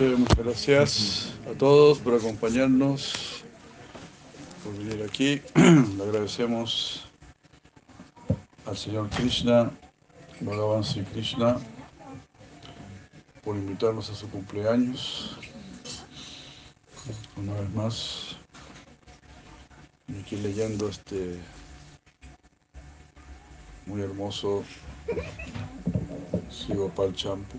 Muchas gracias a todos por acompañarnos, por venir aquí. Le agradecemos al Señor Krishna, Bhagavan Sri Krishna, por invitarnos a su cumpleaños. Una vez más, aquí leyendo este muy hermoso Sigopal Champu.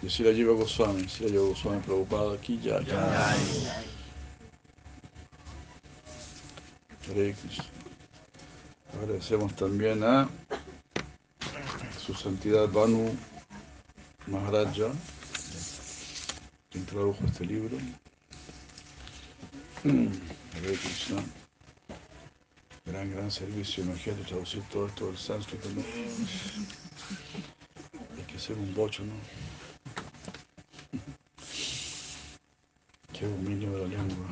Y si la lleva Goswami, si la lleva Goswami Prabhupada aquí ya, ya. Hare. Agradecemos también a su santidad Banu Maharaja, quien tradujo este libro. Hare Krishna. Gran, gran servicio. Imagínate traducir todo esto del sánscrito. Hay que ser un bocho, ¿no? Qué dominio de la lengua.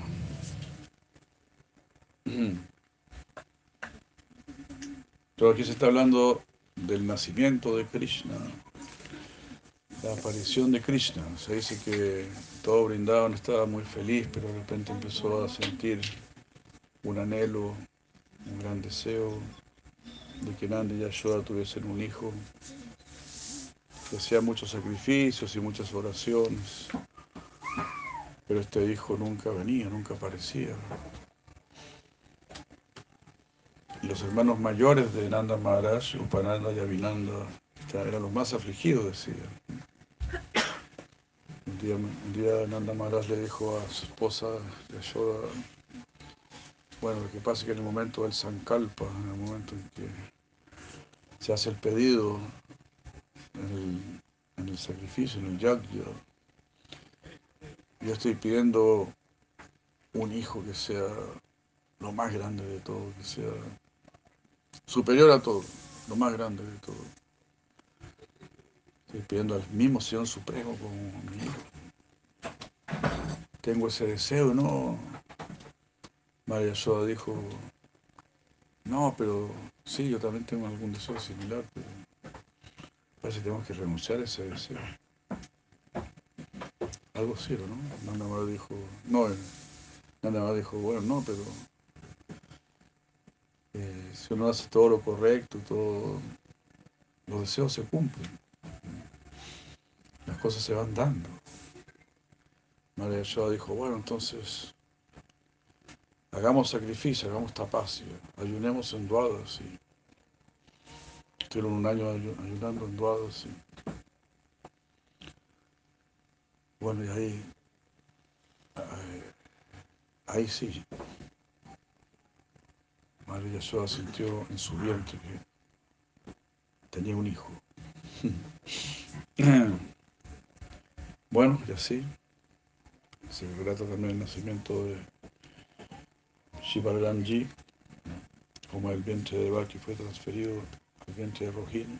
Pero aquí se está hablando del nacimiento de Krishna, la aparición de Krishna. Se dice que todo Brindavan estaba muy feliz, pero de repente empezó a sentir un anhelo, un gran deseo de que Nanda y Yashoda tuviesen un hijo, que hacía muchos sacrificios y muchas oraciones, pero este hijo nunca venía, nunca aparecía. Los hermanos mayores de Nanda Maharaj, Upananda y Avinanda, eran los más afligidos, decían. Un día, un día Nanda Maharaj le dijo a su esposa Yashoda, bueno, lo que pasa es que en el momento del Sankalpa, en el momento en que se hace el pedido, en el, sacrificio, en el yagya, yo estoy pidiendo un hijo que sea lo más grande de todo, que sea superior a todo, lo más grande de todo. Estoy pidiendo al mismo Señor Supremo como mi hijo. Tengo ese deseo, ¿no? María Soda dijo, no, pero sí, yo también tengo algún deseo similar, pero parece que tenemos que renunciar a ese deseo. Algo así, ¿no? Nanda más dijo, no, Nanda más dijo, bueno, no, pero eh, si uno hace todo lo correcto, todo, los deseos se cumplen. Las cosas se van dando. María Yashoda dijo, bueno, entonces hagamos sacrificio, hagamos tapacia, ayunemos en duadas. Y estuvieron un año ayunando en duadas. Y bueno, y ahí, ahí, ahí sí, María Yashoda sintió en su vientre que tenía un hijo. Bueno, y así se relata también el nacimiento de Shivaralamji, como el vientre de Baki fue transferido al vientre de Rohini.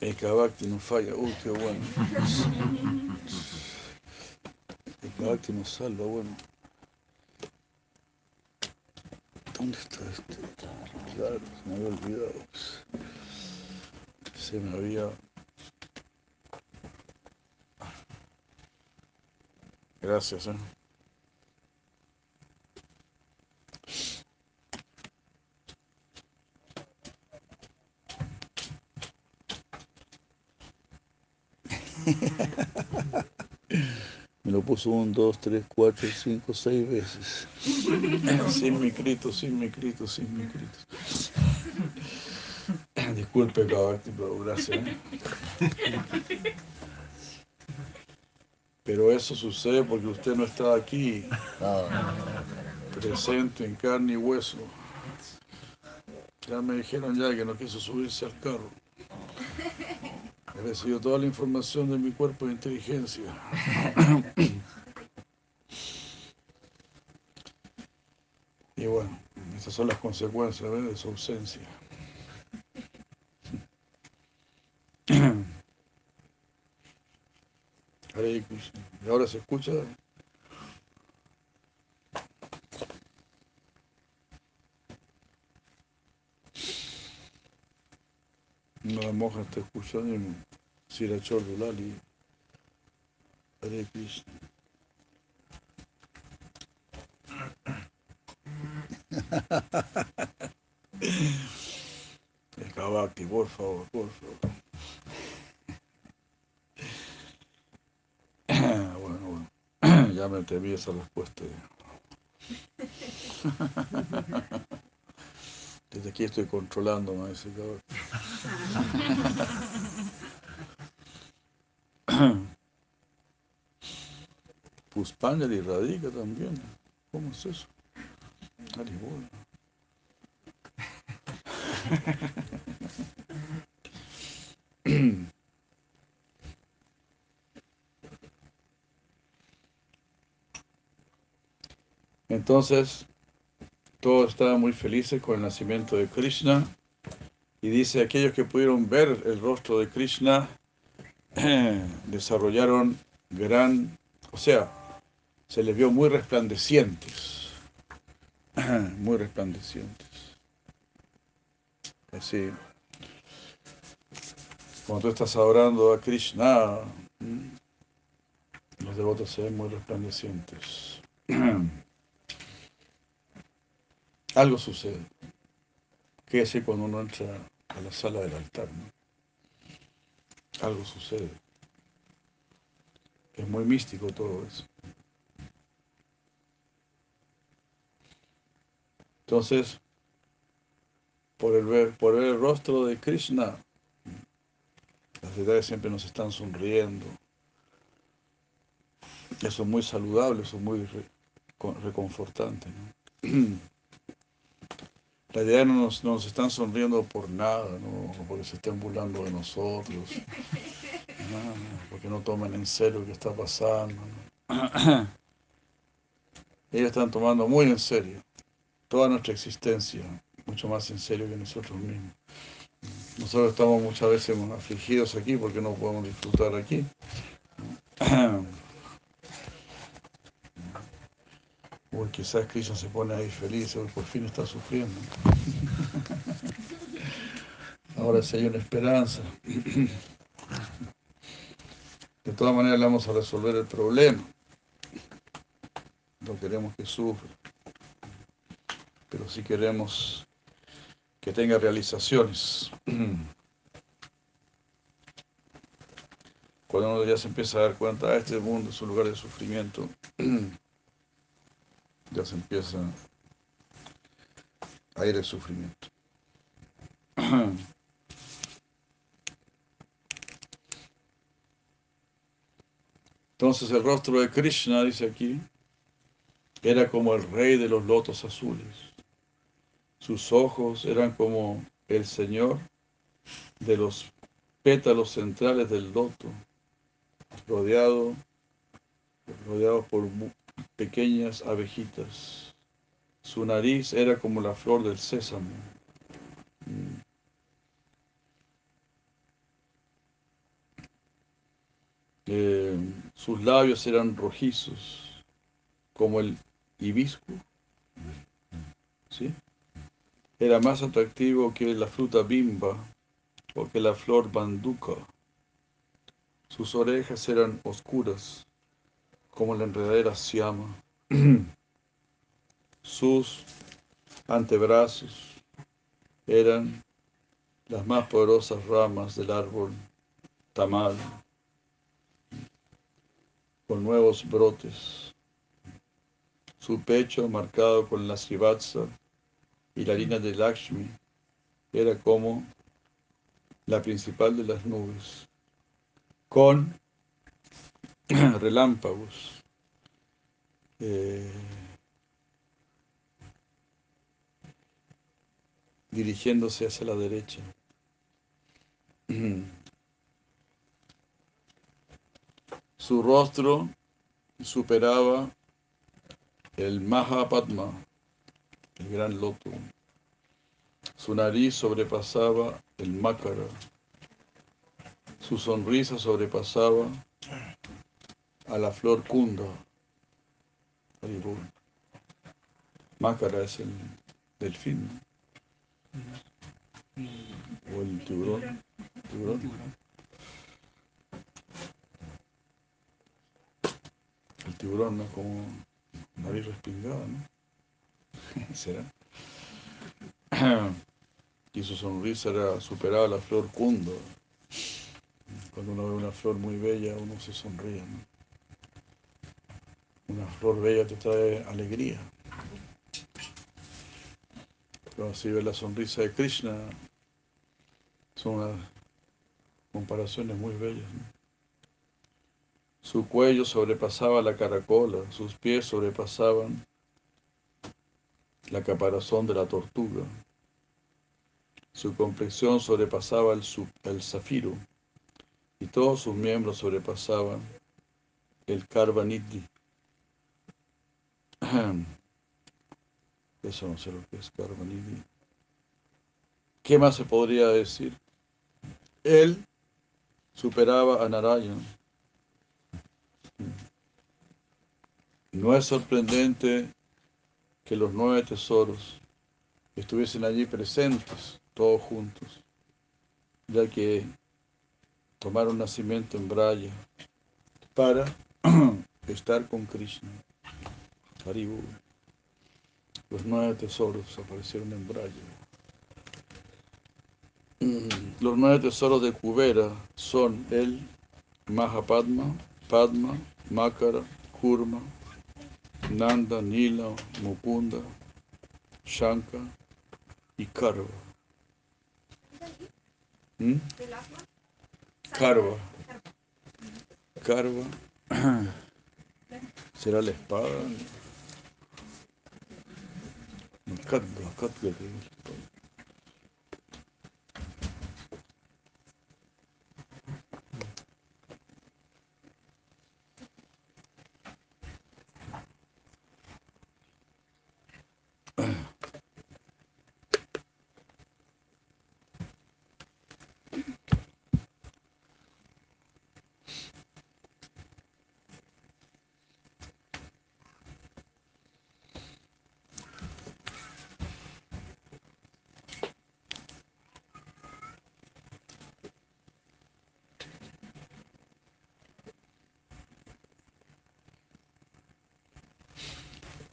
El Kabakti no falla, uy, qué bueno. El Kabakti nos salva, bueno. ¿Dónde está este? Claro, se me había olvidado. Se me había... Gracias, ¿eh? Me lo puso un, dos, tres, cuatro, cinco, seis veces. sin mi Cristo, sin mi Cristo, sin mi Cristo. Disculpe, Kabakti, pero gracias. ¿eh? Pero eso sucede porque usted no está aquí, presente en carne y hueso. Ya me dijeron ya que no quiso subirse al carro. He recibido toda la información de mi cuerpo de inteligencia. Y bueno, esas son las consecuencias de su ausencia. Hare Krishna. ¿Y ahora se escucha? Una monja está escuchando y Sirachor Lali. Hare Krishna. Por favor, por favor. Bueno, bueno, ya me temí esa respuesta. Desde aquí estoy controlando ese Kabakti. Puspánjali radica también. ¿Cómo es eso? Entonces, todos estaban muy felices con el nacimiento de Krishna y dice, aquellos que pudieron ver el rostro de Krishna desarrollaron gran, o sea, se les vio muy resplandecientes, muy resplandecientes. Así, cuando tú estás adorando a Krishna, los devotos se ven muy resplandecientes. Algo sucede. ¿Qué hace cuando uno entra a la sala del altar? ¿no? Algo sucede. Es muy místico todo eso. Entonces, por el ver, por ver el rostro de Krishna, las deidades siempre nos están sonriendo. Eso es muy saludable, eso es muy re, reconfortante. La idea no nos, no nos están sonriendo por nada, porque se estén burlando de nosotros, no, porque no toman en serio lo que está pasando. Ellos están tomando muy en serio toda nuestra existencia, mucho más en serio que nosotros mismos. Nosotros estamos muchas veces afligidos aquí porque no podemos disfrutar aquí. O quizás Krishna se pone ahí feliz, hoy por fin está sufriendo. Ahora sí hay una esperanza. De todas maneras le vamos a resolver el problema. No queremos que sufra. Pero sí queremos que tenga realizaciones. Cuando uno ya se empieza a dar cuenta, ah, este mundo es un lugar de sufrimiento, ya se empieza a ir el sufrimiento. Entonces el rostro de Krishna, dice aquí, era como el rey de los lotos azules. Sus ojos eran como el Señor de los pétalos centrales del loto, rodeado, rodeado por pequeñas abejitas. Su nariz era como la flor del sésamo. Eh, sus labios eran rojizos, como el hibisco. ¿Sí? Era más atractivo que la fruta bimba o que la flor banduca. Sus orejas eran oscuras, como la enredadera siama. Sus antebrazos eran las más poderosas ramas del árbol tamal. con nuevos brotes. Su pecho, marcado con la srivatsa y la línea de Lakshmi, era como la principal de las nubes, con relámpagos. Eh, dirigiéndose hacia la derecha. Su rostro superaba el Mahapadma, el gran loto. Su nariz sobrepasaba el Makara. Su sonrisa sobrepasaba a la flor Kunda. Makara es el delfín. O el tiburón. ¿Tiburón? El tiburón no como nariz respingada, ¿no? ¿Será? Y su sonrisa era superaba la flor cundo. Cuando uno ve una flor muy bella, uno se sonríe, ¿no? Una flor bella te trae alegría. Si ves la sonrisa de Krishna, son unas comparaciones muy bellas. Su cuello sobrepasaba la caracola, sus pies sobrepasaban la caparazón de la tortuga. Su complexión sobrepasaba el, el zafiro y todos sus miembros sobrepasaban el karvanidhi. Eso no sé lo que es karvanidhi. ¿Qué más se podría decir? Él superaba a Narayan. No es sorprendente que los nueve tesoros estuviesen allí presentes, todos juntos, ya que tomaron nacimiento en Braya para estar con Krishna. Haribu. Los nueve tesoros aparecieron en Braya. Los nueve tesoros de Kubera son el Mahapadma, Padma, Makara, Kurma, Nanda, Nila, Mukunda, Shanka y Karva. ¿Mm? Karva. Karva. ¿Será la espada? Kat, kat götürmüş.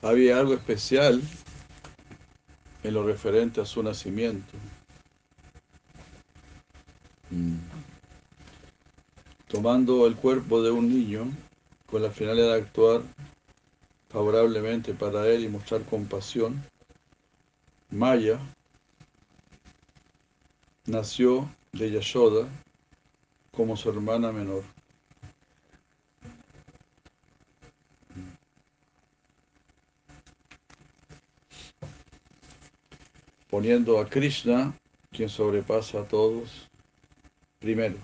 Había algo especial en lo referente a su nacimiento. Mm. Tomando el cuerpo de un niño con la finalidad de actuar favorablemente para él y mostrar compasión, Maya nació de Yashoda como su hermana menor. Poniendo a Krishna, quien sobrepasa a todos, primero.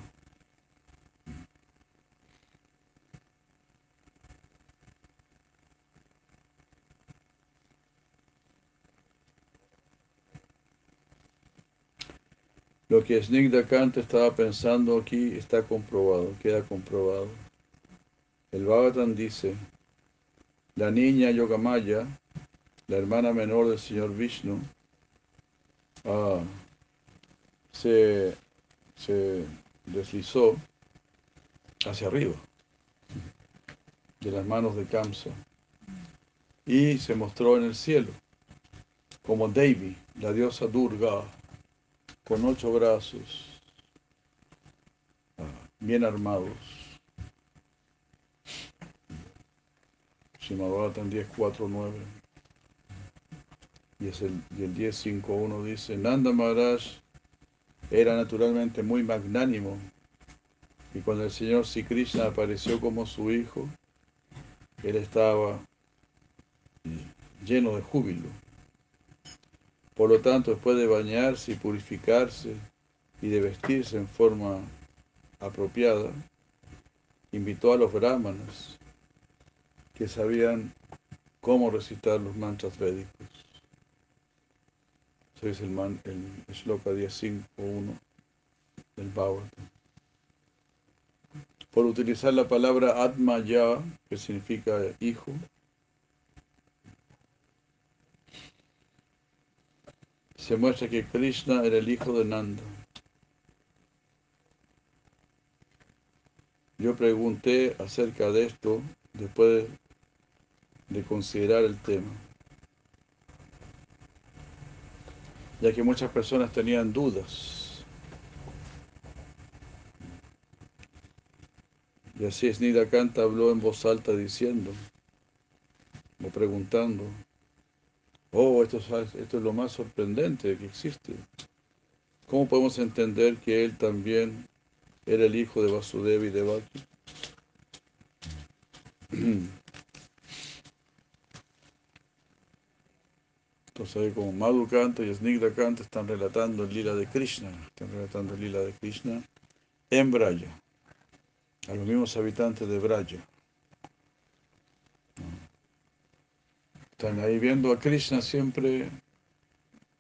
Lo que Snigdha Kanta estaba pensando aquí está comprobado, queda comprobado. El Bhagavatam dice, la niña Yogamaya, la hermana menor del señor Vishnu, ah, se, deslizó hacia arriba de las manos de Kamsa y se mostró en el cielo como Devi, la diosa Durga, con ocho brazos ah, bien armados. Shimabhatan 10.4.9. Y, el, y el 10.5.1 dice, Nanda Maharaj era naturalmente muy magnánimo y cuando el Señor Sri Krishna apareció como su hijo, él estaba lleno de júbilo. Por lo tanto, después de bañarse y purificarse y de vestirse en forma apropiada, invitó a los brahmanas que sabían cómo recitar los mantras védicos. Es el, man, el shloka 10.5.1 del Bhagavatam. Por utilizar la palabra Atma Ya, que significa hijo, se muestra que Krishna era el hijo de Nanda. Yo pregunté acerca de esto después de considerar el tema, ya que muchas personas tenían dudas. Y así Snida Kanta habló en voz alta diciendo, o preguntando, oh, esto es, esto es lo más sorprendente que existe. ¿Cómo podemos entender que él también era el hijo de Vasudeva y de Baki? Entonces ahí como Madhu Kanta y Snigdha Kanta están relatando el lila de Krishna, están relatando el lila de Krishna en Braya, a los mismos habitantes de Braya. Están ahí viendo a Krishna siempre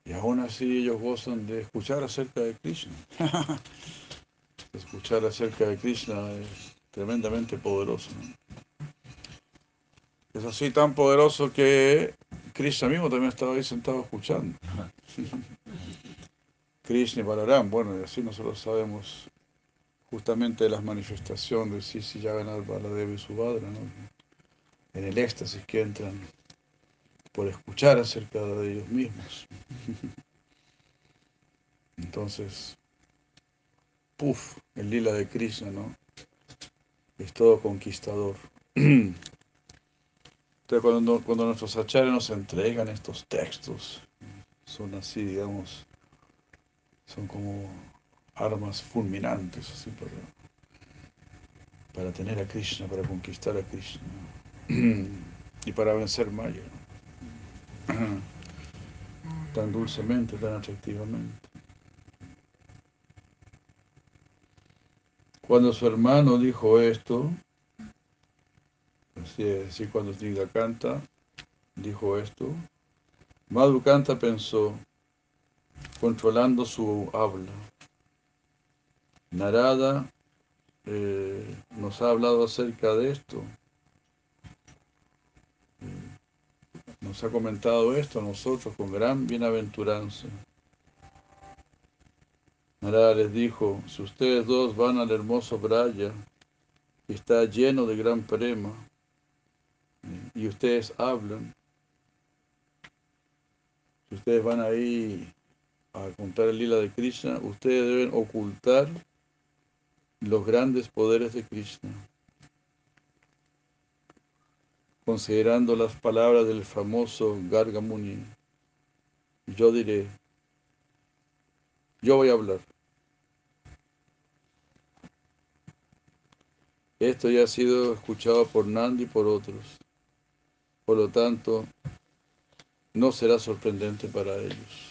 y aún así ellos gozan de escuchar acerca de Krishna. escuchar acerca de Krishna es tremendamente poderoso. Es así tan poderoso que Krishna mismo también estaba ahí sentado escuchando. Krishna y Balaram, bueno, y así nosotros sabemos justamente de las manifestaciones de Sisi Yaganat Baladeva y Subhadra, ¿no? en el éxtasis que entran por escuchar acerca de ellos mismos. Entonces, puff, el lila de Krishna, ¿no? Es todo conquistador. Cuando nuestros acharyas nos entregan estos textos, son así, digamos, son como armas fulminantes, así para, para tener a Krishna, para conquistar a Krishna y para vencer Maya, tan dulcemente, tan atractivamente. Cuando su hermano dijo esto, así es, así cuando Snigda canta, dijo esto, Madhu Kanta pensó, controlando su habla. Narada eh, nos ha hablado acerca de esto. Nos ha comentado esto a nosotros con gran bienaventuranza. Narada les dijo, si ustedes dos van al hermoso Braya, que está lleno de gran prema, y ustedes hablan, si ustedes van ahí a contar el lila de Krishna, ustedes deben ocultar los grandes poderes de Krishna, considerando las palabras del famoso Garga Muni. Yo diré, yo voy a hablar. Esto ya ha sido escuchado por Nandi y por otros. Por lo tanto, no será sorprendente para ellos.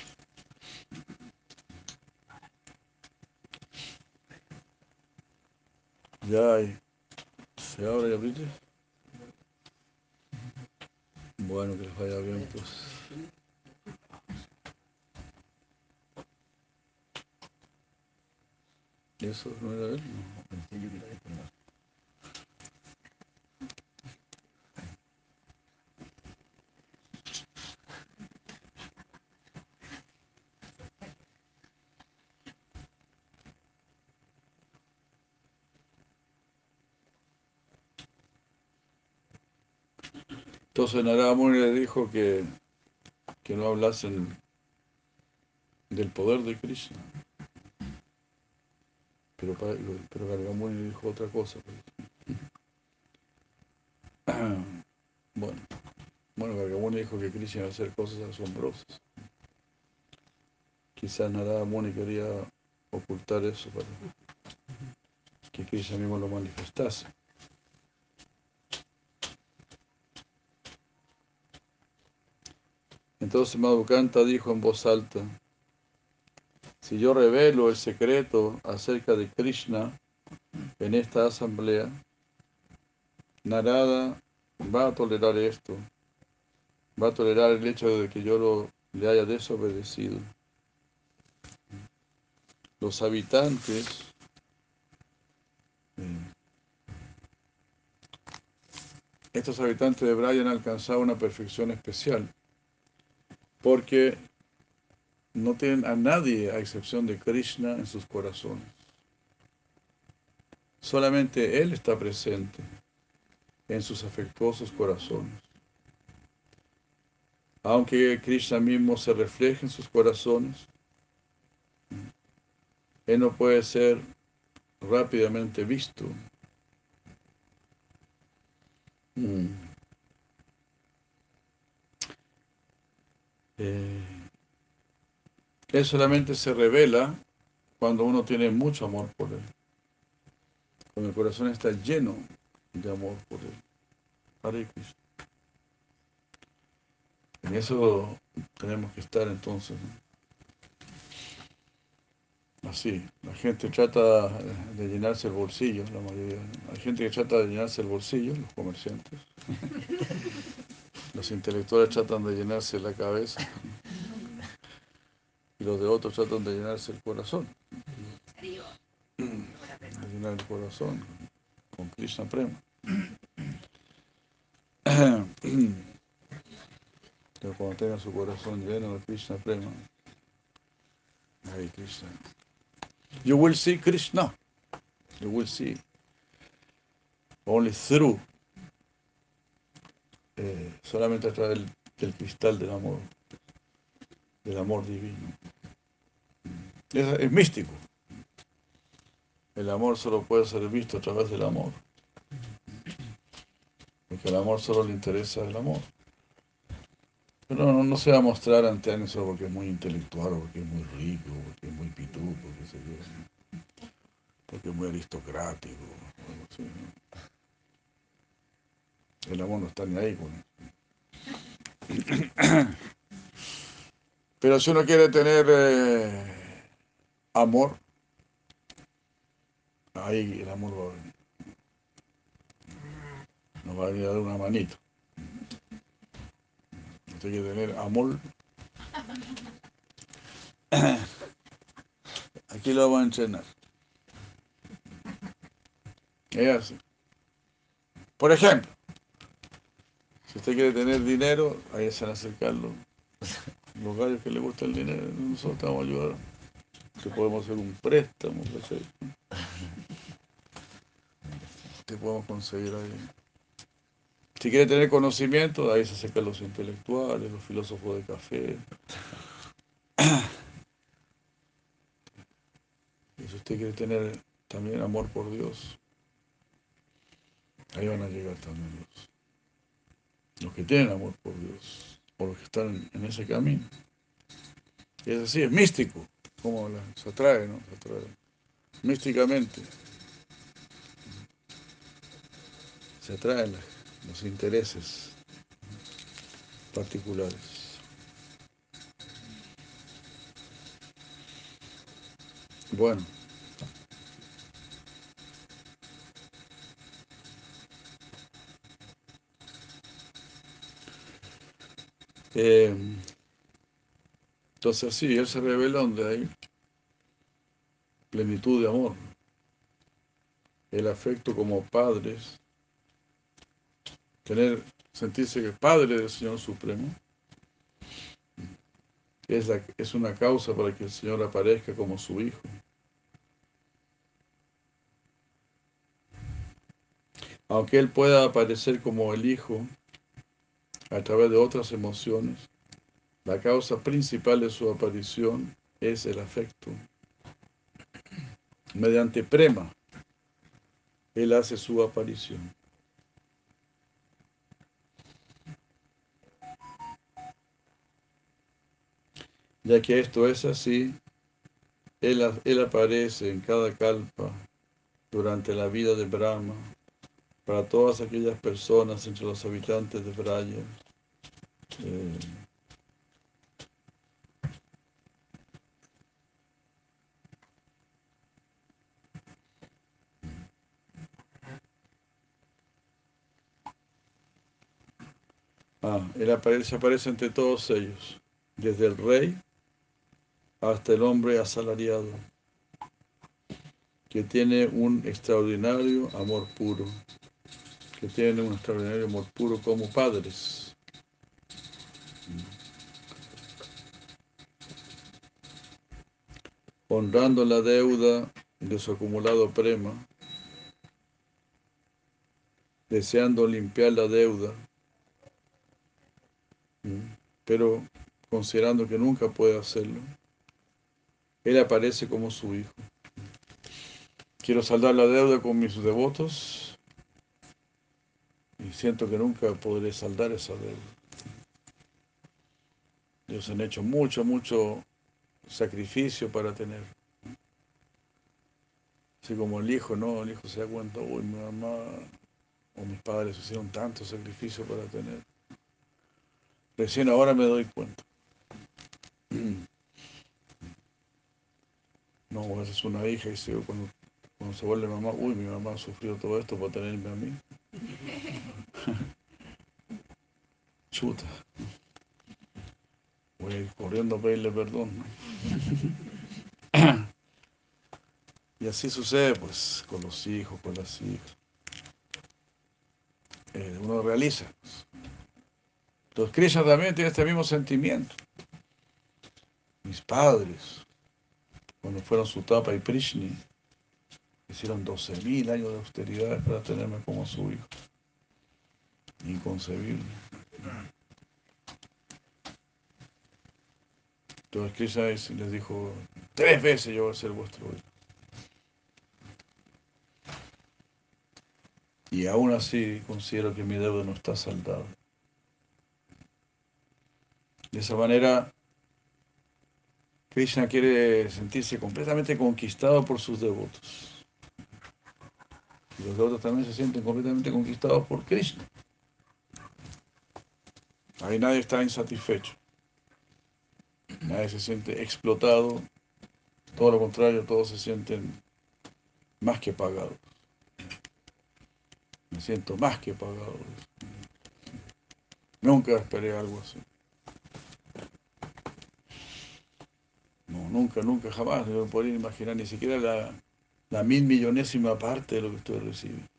Ya hay. ¿Se abre y abrite? Bueno, que les vaya bien, pues. ¿Eso no era él? No. Entonces Narada Muni le dijo que, que no hablasen del poder de Krishna. Pero, pero Gargamuni dijo otra cosa. pues. Bueno, bueno, Gargamuni dijo que Krishna iba a hacer cosas asombrosas. Quizás Narada Muni quería ocultar eso para que Krishna mismo lo manifestase. Entonces Madhukanta dijo en voz alta, si yo revelo el secreto acerca de Krishna en esta asamblea, Narada va a tolerar esto, va a tolerar el hecho de que yo lo, le haya desobedecido. Los habitantes eh, estos habitantes de Braya han alcanzado una perfección especial porque no tienen a nadie a excepción de Krishna en sus corazones. Solamente Él está presente en sus afectuosos corazones. Aunque Krishna mismo se refleje en sus corazones, Él no puede ser rápidamente visto. Mm. Eh, él solamente se revela cuando uno tiene mucho amor por Él. Cuando el corazón está lleno de amor por Él. Hare. En eso tenemos que estar entonces. Así, la gente trata de llenarse el bolsillo, la mayoría. Hay gente que trata de llenarse el bolsillo, los comerciantes. Los intelectuales tratan de llenarse la cabeza y los de otros tratan de llenarse el corazón. Llenar el corazón con Krishna Prema. Pero cuando tenga su corazón lleno de Krishna Prema, ahí Krishna. You will see Krishna. You will see. Only through. Eh, solamente a través del, del cristal del amor, del amor divino. Es, místico. El amor solo puede ser visto a través del amor. Porque el amor solo le interesa el amor. Pero no, no se va a mostrar ante alguien solo porque es muy intelectual, porque es muy rico, porque es muy pituco, yo, porque es muy aristocrático. El amor no está ni ahí con eso. Pero si uno quiere tener eh, amor, ahí el amor va a venir. Nos va a venir a dar una manito. Usted que tener amor. Aquí lo vamos a entrenar. Es así. Por ejemplo, si usted quiere tener dinero, ahí se van a acercar los, los gallos que le gusta el dinero. Nosotros te vamos a ayudar. Te podemos hacer un préstamo, ¿cachai? Te podemos conseguir ahí. Si quiere tener conocimiento, ahí se acercan los intelectuales, los filósofos de café. Y si usted quiere tener también amor por Dios, ahí van a llegar también los, los que tienen amor por Dios, o los que están en, ese camino. Y es así, es místico, como se atrae, ¿no? Místicamente. Se atraen los intereses particulares. Bueno. Eh, entonces sí, él se revela donde hay plenitud de amor. El afecto como padres, tener, sentirse que padre del Señor Supremo, es, la- es una causa para que el Señor aparezca como su hijo. Aunque Él pueda aparecer como el hijo a través de otras emociones, la causa principal de su aparición es el afecto. Mediante prema, él hace su aparición. Ya que esto es así, él, él aparece en cada calpa durante la vida de Brahma para todas aquellas personas entre los habitantes de Braya. eh, Ah, él aparece, aparece entre todos ellos, desde el rey hasta el hombre asalariado, que tiene un extraordinario amor puro, que tiene un extraordinario amor puro como padres. Honrando la deuda de su acumulado prema, deseando limpiar la deuda, pero considerando que nunca puede hacerlo, él aparece como su hijo. Quiero saldar la deuda con mis devotos siento que nunca podré saldar esa deuda. Ellos han hecho mucho, mucho sacrificio para tener. Así como el hijo, ¿no? El hijo se da cuenta, uy, mi mamá o mis padres hicieron tanto sacrificio para tener. Recién ahora me doy cuenta. No, a veces una hija y se, cuando, cuando se vuelve mamá, uy, mi mamá ha sufrido todo esto para tenerme a mí. Chuta. Voy corriendo a pedirle perdón. y así sucede pues con los hijos, con las hijas. Eh, uno realiza. pues. Entonces Krishna también tiene este mismo sentimiento. Mis padres, cuando fueron Sutapa y Prishni, hicieron 12.000 años de austeridad para tenerme como su hijo. Inconcebible. Entonces Krishna es- les dijo, tres veces yo voy a ser vuestro hijo. Y aún así considero que mi deuda no está saldada. De esa manera, Krishna quiere sentirse completamente conquistado por sus devotos. Y los devotos también se sienten completamente conquistados por Krishna. Ahí nadie está insatisfecho. Nadie se siente explotado. Todo lo contrario, todos se sienten más que pagados. Me siento más que pagado. Nunca esperé algo así. No, nunca, nunca, jamás. No podría imaginar ni siquiera la, la mil millonésima parte de lo que estoy recibiendo.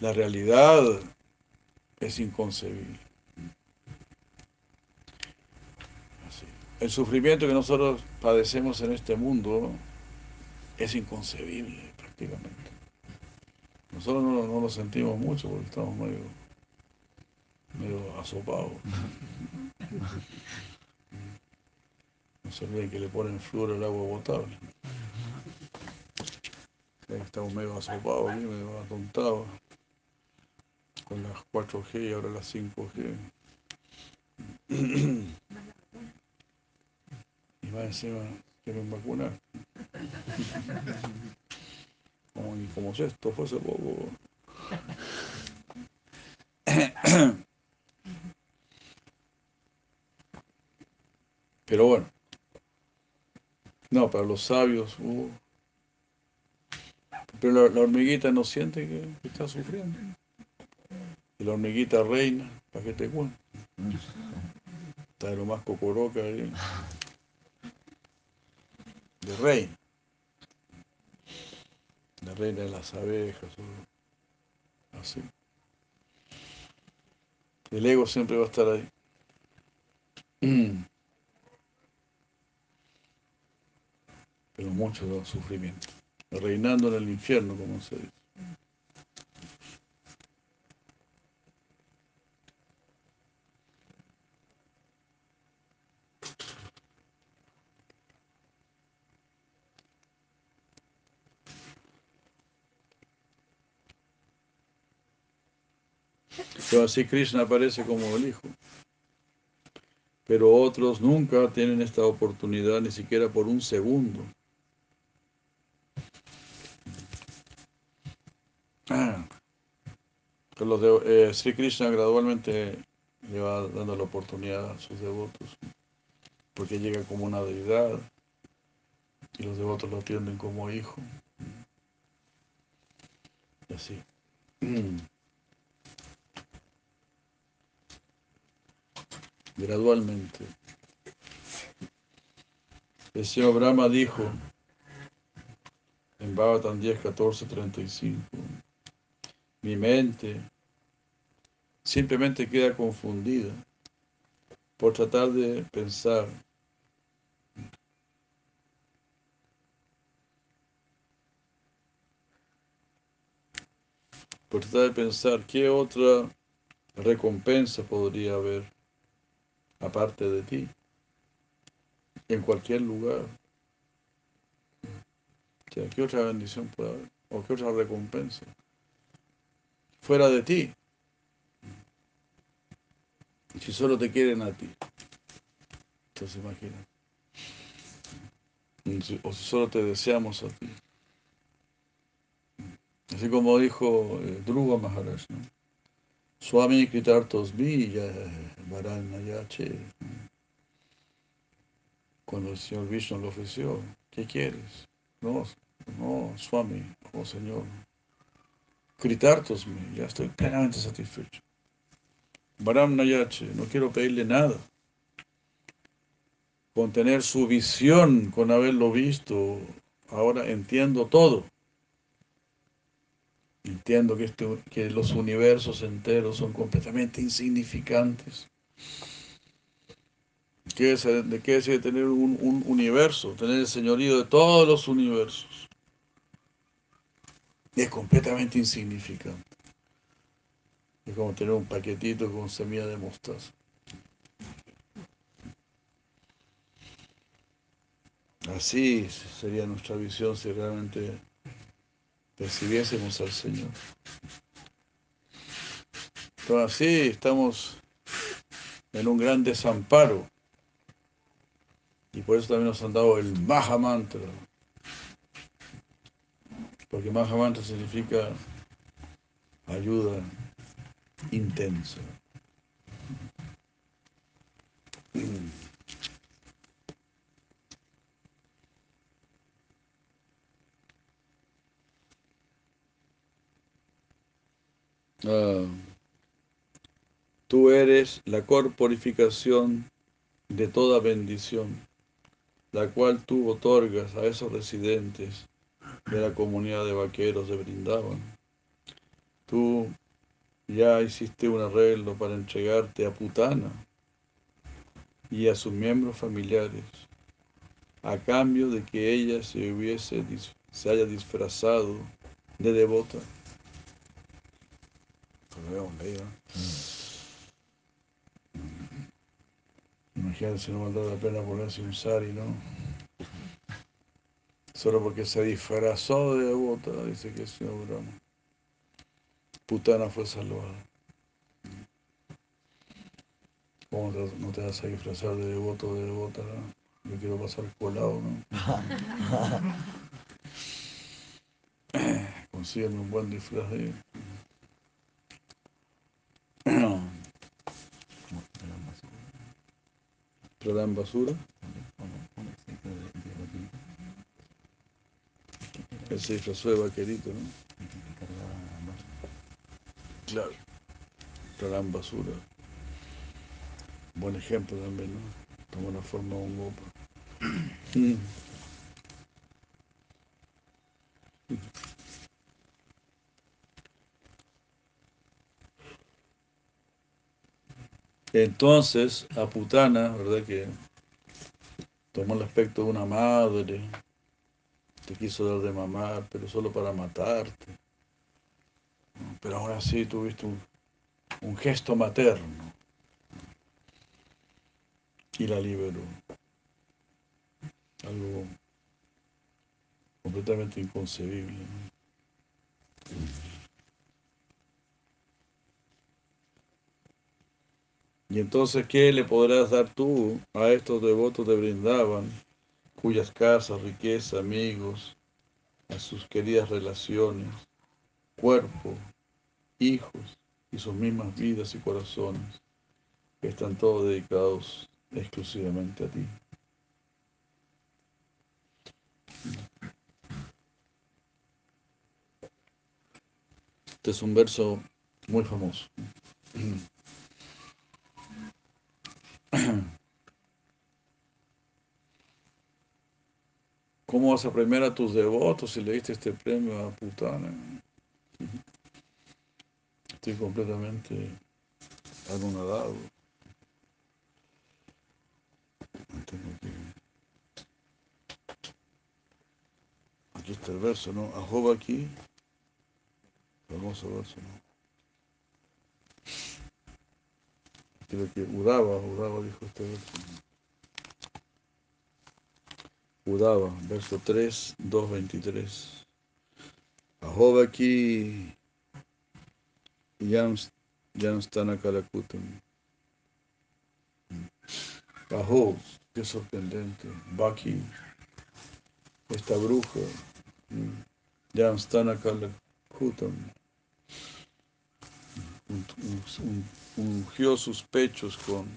La realidad es inconcebible. Así. El sufrimiento que nosotros padecemos en este mundo es inconcebible prácticamente. Nosotros no, no lo sentimos mucho porque estamos medio, medio asopados. No se olviden que le ponen flúor al agua potable. Estamos medio asopados medio atontados. Con las 4G y ahora las 5G. Y más encima quieren vacunar. Como, y como si esto fuese poco. Pero bueno. No, para los sabios, uh, pero la, la hormiguita no siente que, que está sufriendo. Y la hormiguita reina, ¿para cuento? Está de lo más cocoroca ahí. De reina. La reina de las abejas, así. El ego siempre va a estar ahí. Pero mucho sufrimiento. Reinando en el infierno, como se dice. Pero así Krishna aparece como el hijo. pero otros nunca tienen esta oportunidad ni siquiera por un segundo. Ah. Los de, eh, Sri Krishna gradualmente le va dando la oportunidad a sus devotos, porque llega como una deidad y los devotos lo atienden como hijo. Y así. Gradualmente. El señor Brahma dijo en Bhavatan 10, 14, 35, mi mente simplemente queda confundida por tratar de pensar por tratar de pensar qué otra recompensa podría haber aparte de ti, en cualquier lugar. ¿Qué otra bendición puede haber? ¿O qué otra recompensa? Fuera de ti. Si solo te quieren a ti. Entonces imagina. O si solo te deseamos a ti. Así como dijo eh, Dhruva Maharaj, ¿no? Swami Kritartos Villa Varanayache. Cuando el señor Vishnu lo ofreció, ¿qué quieres? No, no, Swami, oh Señor. Kritartos ya estoy plenamente satisfecho. Varam Nayache, no quiero pedirle nada. Con tener su visión, con haberlo visto, ahora entiendo todo. Entiendo que, este, que los universos enteros son completamente insignificantes. ¿Qué es, ¿De qué es tener un, un universo? Tener el señorío de todos los universos. Es completamente insignificante. Es como tener un paquetito con semilla de mostaza. Así sería nuestra visión si realmente percibiésemos al Señor. Entonces así estamos en un gran desamparo. Y por eso también nos han dado el Maha Mantra. Porque Maha Mantra significa ayuda intensa. Ah, tú eres la corporificación de toda bendición, la cual tú otorgas a esos residentes de la comunidad de vaqueros de Brindavan. Tú ya hiciste un arreglo para entregarte a Putana y a sus miembros familiares, a cambio de que ella se hubiese se haya disfrazado de devota. Imagínate si no valdrá la pena ponerse un sari, ¿no? Solo porque se disfrazó de devota, dice que el señor Brahma. Putana fue salvada. ¿Cómo no te vas a disfrazar de devoto o de devota? ¿no? Yo quiero pasar colado, ¿no? Consígueme un buen disfraz de Pradán basura. Él se disfrazó de vaquerito, ¿no? Claro. Pradán basura. Buen ejemplo también, ¿no? Toma la forma de un gopa. Entonces, a Putana, ¿verdad? Que tomó el aspecto de una madre, te quiso dar de mamar, pero solo para matarte. Pero aún así tuviste un gesto materno y la liberó. Algo completamente inconcebible. Y entonces, ¿qué le podrás dar tú a estos devotos de Brindavan, cuyas casas, riqueza, amigos, a sus queridas relaciones, cuerpo, hijos y sus mismas vidas y corazones, que están todos dedicados exclusivamente a ti? Este es un verso muy famoso. ¿Cómo vas a premiar a tus devotos si le diste este premio a Putana? Estoy completamente anonadado. Aquí está el verso, ¿no? A aquí. Famoso verso, ¿no? Creo que Udava, Udava dijo este verso. Udava, verso 3, 2, 23. Ahoba aquí Yanstana Kalakutam. Aho, qué sorprendente. Baki, esta bruja. Yanstana Kalakutam ungió sus pechos con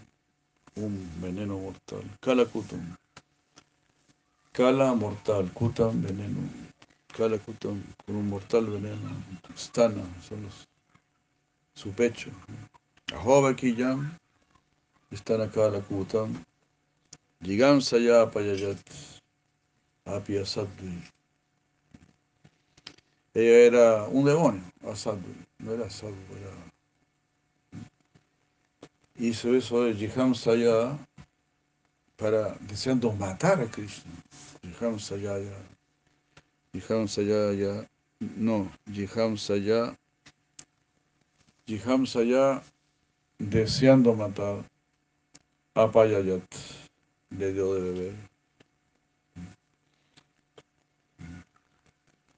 un veneno mortal. Kala Kutam. Kala mortal, Kutam veneno. Kala Kutam con un mortal veneno. Stana, son los, su pecho. Ahova Kiyam, Stana Kala Kutam. Yigam Saya Payayat. Apia Ella era un demonio, Asadvi. No era Sadhu, era hizo eso de Jiham Saya para deseando matar a Krishna. Jiham Sayaya. Jiham Sayaya. No, Jiham Saya. Jiham Saya deseando matar a Payayat. Le dio de beber.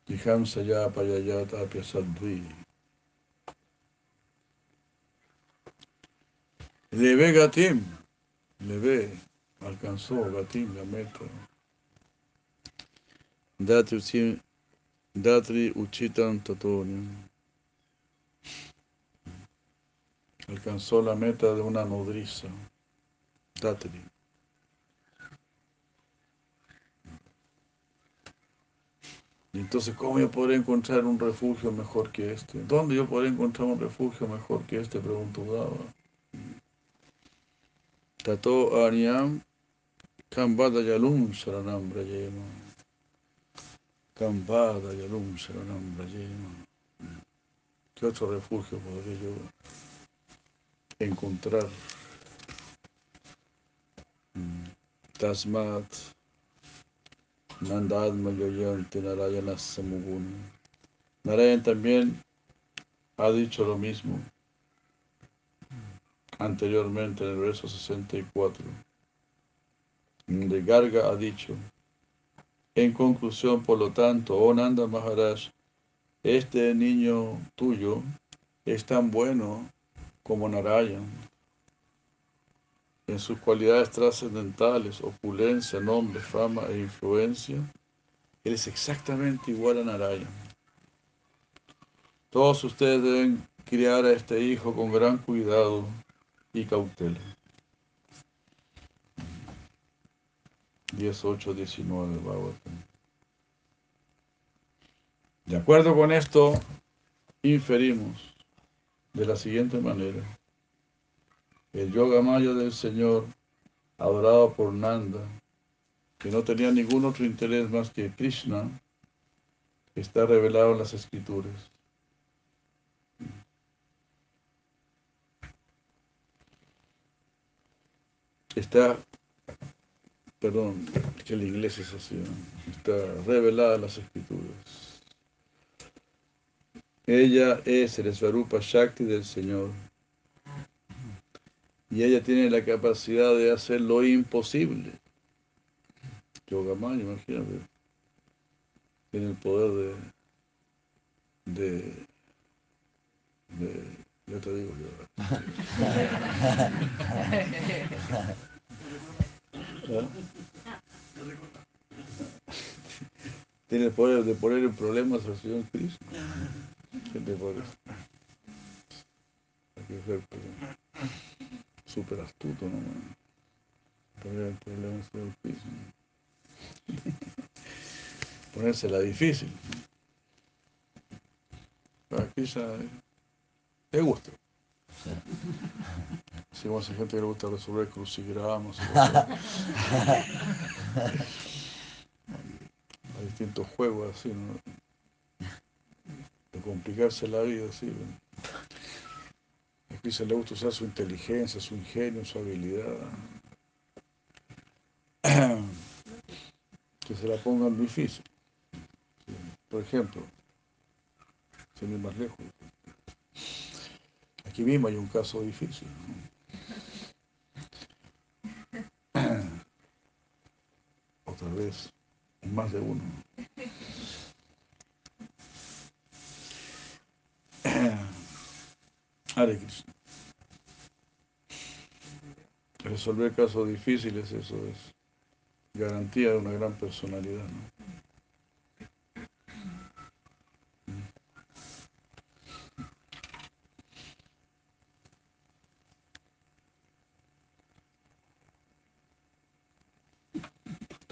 Jiham Saya Payayat Apyasadvi. Le ve Gatim, le ve, alcanzó Gatim la meta. Datri, Datri Uchitan. Alcanzó la meta de una nodriza. Datri. Entonces, ¿cómo yo podré encontrar un refugio mejor que este? ¿Dónde yo podré encontrar un refugio mejor que este? Preguntó Dava. Tato Aryam Kambada Yalum Saranam Brayema. Kambada Yalum Saranam Brayema. ¿Qué otro refugio podría yo encontrar? Tasmat Nandad Mayoyanti Narayana Samuguna. Narayan también ha dicho lo mismo anteriormente en el verso 64, donde Garga ha dicho, en conclusión, por lo tanto, oh Nanda Maharaj, este niño tuyo es tan bueno como Narayan. En sus cualidades trascendentales, opulencia, nombre, fama e influencia, él es exactamente igual a Narayan. Todos ustedes deben criar a este hijo con gran cuidado y cautela. 18, 19, De acuerdo con esto, inferimos de la siguiente manera. El yoga maya del Señor, adorado por Nanda, que no tenía ningún otro interés más que Krishna, está revelado en las escrituras. Está, perdón, que la iglesia es así, está revelada las escrituras. Ella es el Svarupa Shakti del Señor. Y ella tiene la capacidad de hacer lo imposible. Yogamaya, imagínate. Tiene el poder de, de, de Ya te digo yo. ¿Ah? Tiene el poder de poner en problemas al Señor Cristo. Tiene poder. Hay que ser súper astuto, ¿no? Poner en problemas al Señor Cristo. Ponérsela difícil. A Le gusta. Si vamos a gente que le gusta resolver crucigramas. Hay distintos juegos así, ¿no? De complicarse la vida, así. ¿no? A Krishna le gusta usar su inteligencia, su ingenio, su habilidad. Que se la pongan difícil. Por ejemplo, sin ir más lejos. Aquí mismo hay un caso difícil. ¿no? Otra vez, más de uno. Hare. Resolver casos difíciles, eso es garantía de una gran personalidad. ¿no?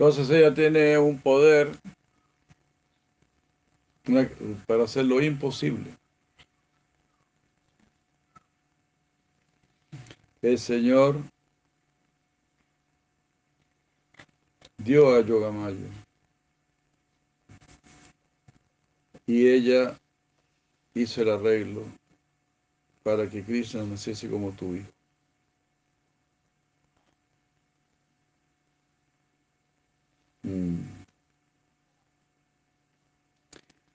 Entonces ella tiene un poder para hacer lo imposible. El Señor dio a Yogamaya y ella hizo el arreglo para que Krishna naciese como tu hijo. Mm.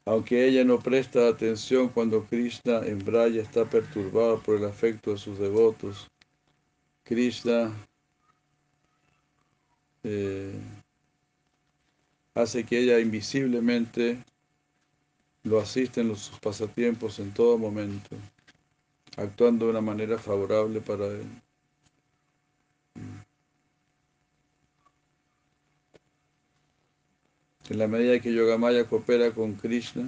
Aunque ella no presta atención cuando Krishna en Braya está perturbado por el afecto de sus devotos, Krishna eh, hace que ella invisiblemente lo asista en los- sus pasatiempos en todo momento, actuando de una manera favorable para él. En la medida que Yogamaya coopera con Krishna,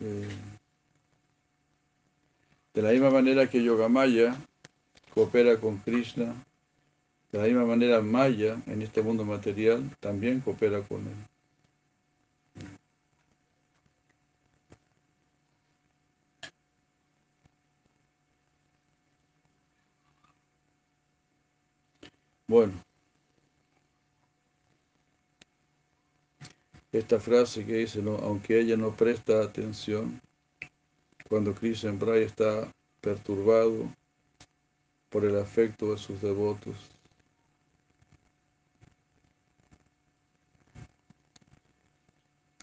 eh, de la misma manera que Yogamaya coopera con Krishna, de la misma manera Maya en este mundo material también coopera con él. Bueno, esta frase que dice, ¿no? aunque ella no presta atención, cuando Krishna en Braya está perturbado por el afecto de sus devotos.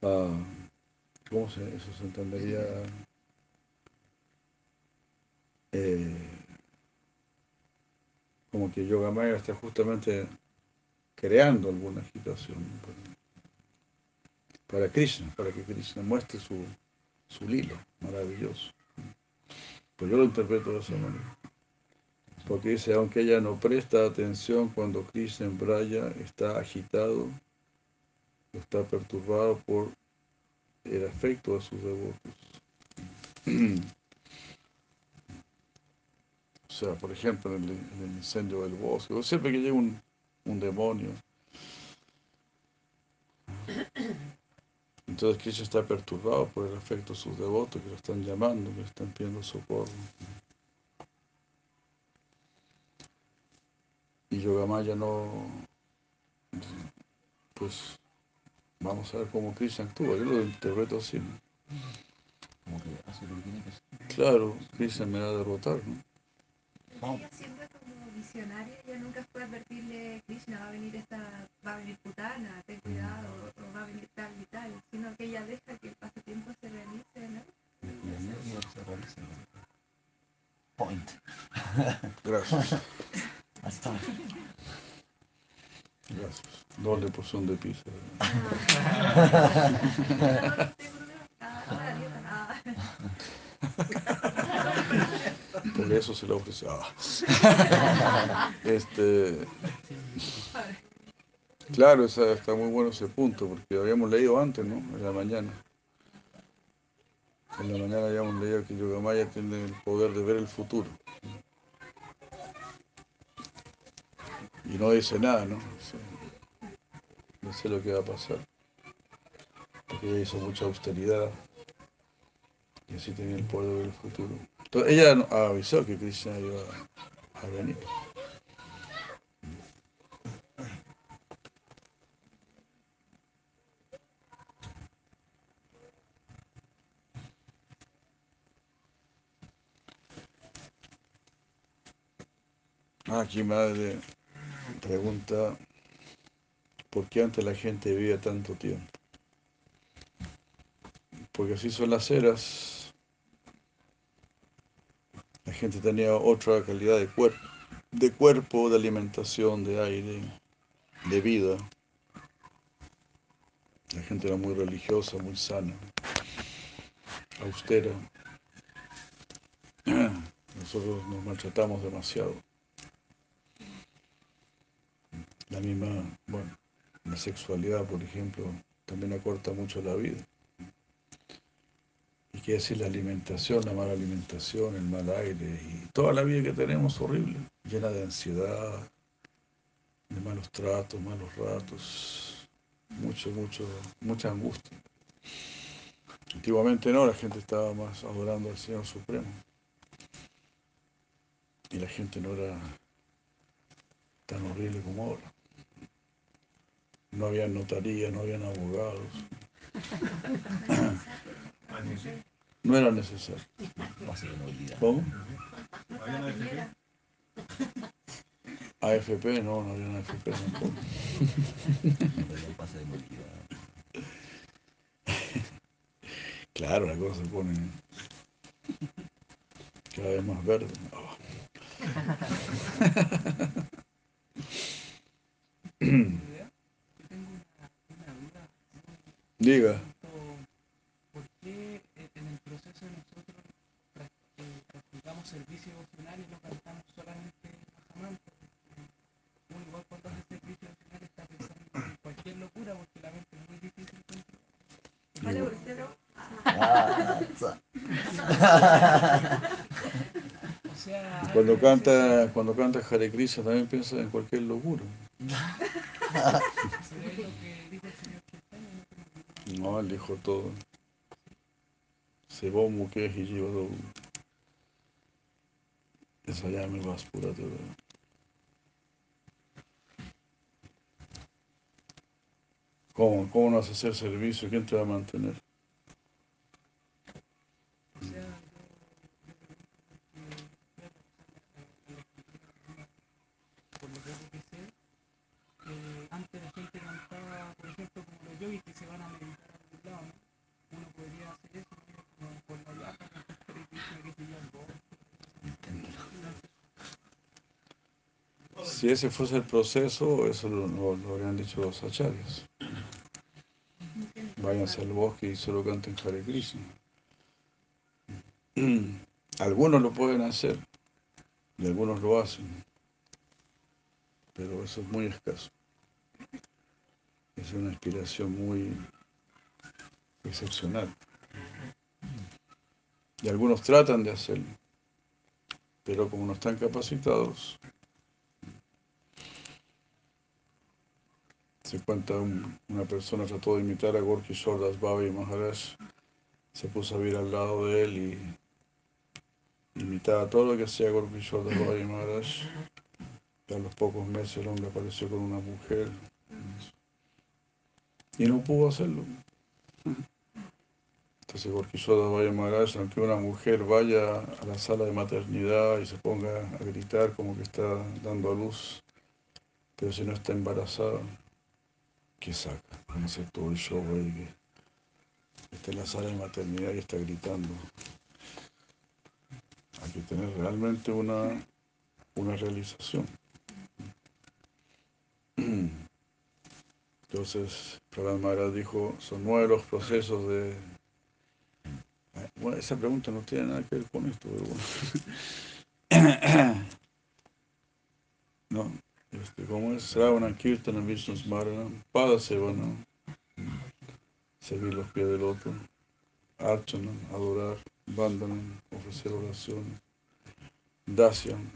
Ah, ¿Cómo se, eso se entendería? Eh, como que Yogamaya está justamente creando alguna agitación. Para, Krishna, para que Krishna muestre su, su lilo maravilloso. Pues yo lo interpreto de esa manera. Porque dice, aunque ella no presta atención cuando Krishna en está agitado, está perturbado por el afecto de sus devotos. O sea, por ejemplo, en el, en el incendio del bosque, o siempre que llega un, un demonio, entonces Krishna está perturbado por el afecto de sus devotos que lo están llamando, que le están pidiendo socorro. Y Yogamaya no, pues vamos a ver cómo Krishna actúa, yo lo interpreto así. ¿no? Como que hace lo que tiene que hacer. Claro, Krishna me va a derrotar, ¿no? Ella siempre como visionaria, ella nunca fue a advertirle, Krishna, va a venir esta, va a venir Putana, ten cuidado, va a venir tal y tal, sino que ella deja que el pasatiempo se realice, se realiza. Point. Gracias, Hasta gracias. Doble porción de pizza. Porque eso se le ofreció. Ah. Este, claro, está muy bueno ese punto, porque habíamos leído antes, ¿no? En la mañana. En la mañana habíamos leído que Yogamaya tiene el poder de ver el futuro. Y no dice nada, ¿no? No sé lo que va a pasar. Porque ella hizo mucha austeridad. Y así tenía el poder de ver el futuro. Entonces, ella avisó que Krishna iba a venir. Aquí madre pregunta, ¿por qué antes la gente vivía tanto tiempo? Porque así son las eras. La gente tenía otra calidad de cuerpo, de cuerpo, de alimentación, de aire, de vida. La gente era muy religiosa, muy sana, austera. Nosotros nos maltratamos demasiado. La misma, bueno, la sexualidad, por ejemplo, también acorta mucho la vida. Y qué decir la alimentación, la mala alimentación, el mal aire y toda la vida que tenemos horrible, llena de ansiedad, de malos tratos, malos ratos, mucho, mucho, mucha angustia. Antiguamente no, la gente estaba más adorando al Señor Supremo. Y la gente no era tan horrible como ahora. No había notarías, no habían abogados. No era necesario. ¿Cómo? AFP, no, no había una AFP tampoco. Claro, la cosa se pone cada vez más verde. Diga. ¿Por qué eh, en el proceso nosotros prac- eh, practicamos servicio devocional y no cantamos solamente Mahamantra? Uno igual cuando hace servicio devocional está pensando en cualquier locura porque la mente es muy difícil controlar. Vale. Ah, sa- O sea, Cuando canta, cuando canta Hare Krishna también piensa en cualquier locura. hacer- Pero es lo que dijo el señor Chaitanya, no tengo ninguna- No, él dijo todo. Se va Mukesh y Jivado. Esa ya me vas pura todo. ¿Cómo, ¿Cómo no vas a hacer servicio? ¿Quién te va a mantener? O sea, yo, yo pregunto porque, claro, o sea, la- la- la- por lo poco que sé, eh, antes la gente cantaba, por ejemplo, como los yogis que se van a meditar a algún lado, ¿no? Uno podría hacer eso, ¿no? como por la yapa, cantar Hare Krishna, que se llama Si ese fuese el proceso, eso lo, lo- habrían dicho los acharyas. Váyanse al bosque y solo canten Hare Krishna. Algunos lo pueden hacer y algunos lo hacen, pero eso es muy escaso. Es una inspiración muy excepcional. Y algunos tratan de hacerlo, pero como no están capacitados, Se cuenta un- una persona trató de imitar a Gorky Shordas Baba y Maharaj, se puso a vivir al lado de él y imitaba todo lo que hacía Gorky Shordas Baba y Maharaj. Y a los pocos meses el hombre apareció con una mujer y no pudo hacerlo. Entonces Gorky Shordas Baba y Maharaj, aunque una mujer vaya a la sala de maternidad y se ponga a gritar como que está dando a luz, pero si no está embarazada, ¿qué saca? Hacer todo el show ahí que está en la sala de maternidad y está gritando. Hay que tener realmente una, una realización. Entonces, Prahlad Maharaj dijo, son nueve los procesos de... Bueno, esa pregunta no tiene nada que ver con esto, pero bueno. no, este, ¿cómo es? Sravana, Kirtana, Vishnu Smarana, Pada Sevana, servir los pies del otro, Archana, adorar, Bandana, ofrecer oraciones, Dasyam,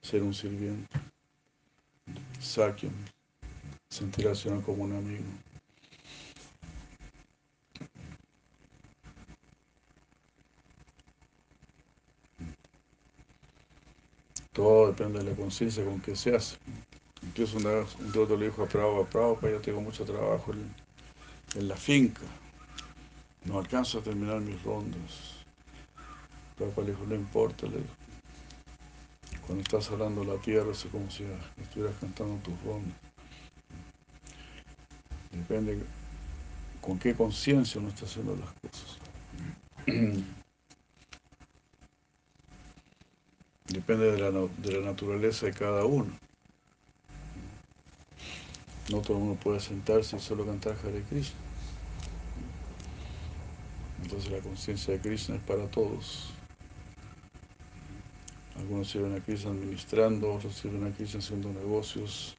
ser un sirviente, Sakyam, sentir a como un amigo. Todo depende de la conciencia con que se hace. Incluso una un otro le dijo a Prabhupada, Prabhupada, yo tengo mucho trabajo en, la finca. No alcanzo a terminar mis rondas. Prabhupada le dijo, no importa, le dijo. Cuando estás hablando la tierra es como si estuvieras cantando tus rondas. Depende con qué conciencia uno está haciendo las cosas. Depende de la naturaleza de cada uno. No todo el mundo puede sentarse y solo cantar Hare Krishna. Entonces la conciencia de Krishna es para todos. Algunos sirven a Krishna administrando, otros sirven a Krishna haciendo negocios,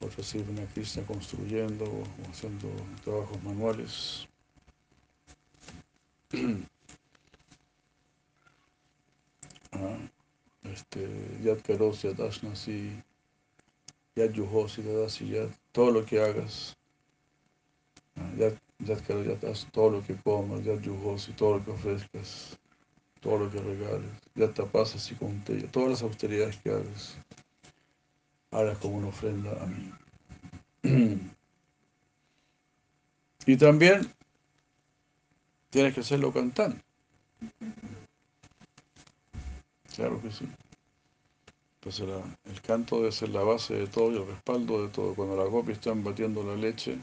otros sirven a Krishna construyendo o haciendo trabajos manuales. Ah, este, Yad Karos, Yad Ashnasi, Yad Yuhosi, Yad todo lo que hagas, Yad, Karos, Yad todo lo que comas, Yad Yuhosi, todo lo que ofrezcas, todo lo que regales, Yad Tapas y con todas las austeridades que hagas, hagas como una ofrenda a mí. y también tienes que hacerlo cantando. Claro que sí. El, canto debe ser la base de todo y el respaldo de todo. Cuando las gopis están batiendo la leche,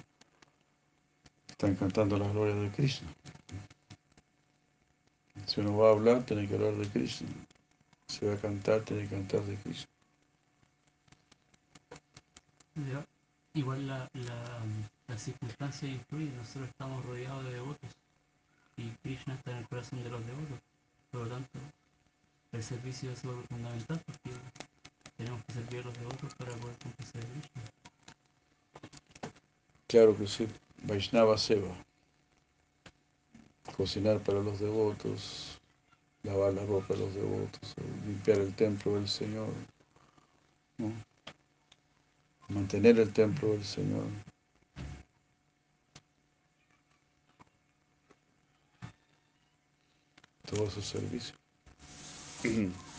están cantando las glorias de Krishna. Si uno va a hablar, tiene que hablar de Krishna. Si va a cantar, tiene que cantar de Krishna. Igual la, la, la circunstancia influye, nosotros estamos rodeados de devotos y Krishna está en el corazón de los devotos. Por lo tanto, el servicio es fundamental porque tenemos que servir a los devotos para poder cumplir ese Claro que sí, Vaishnava Seva. Cocinar para los devotos, lavar la ropa de los devotos, limpiar el templo del Señor, mantener el templo del Señor. Todo su servicio.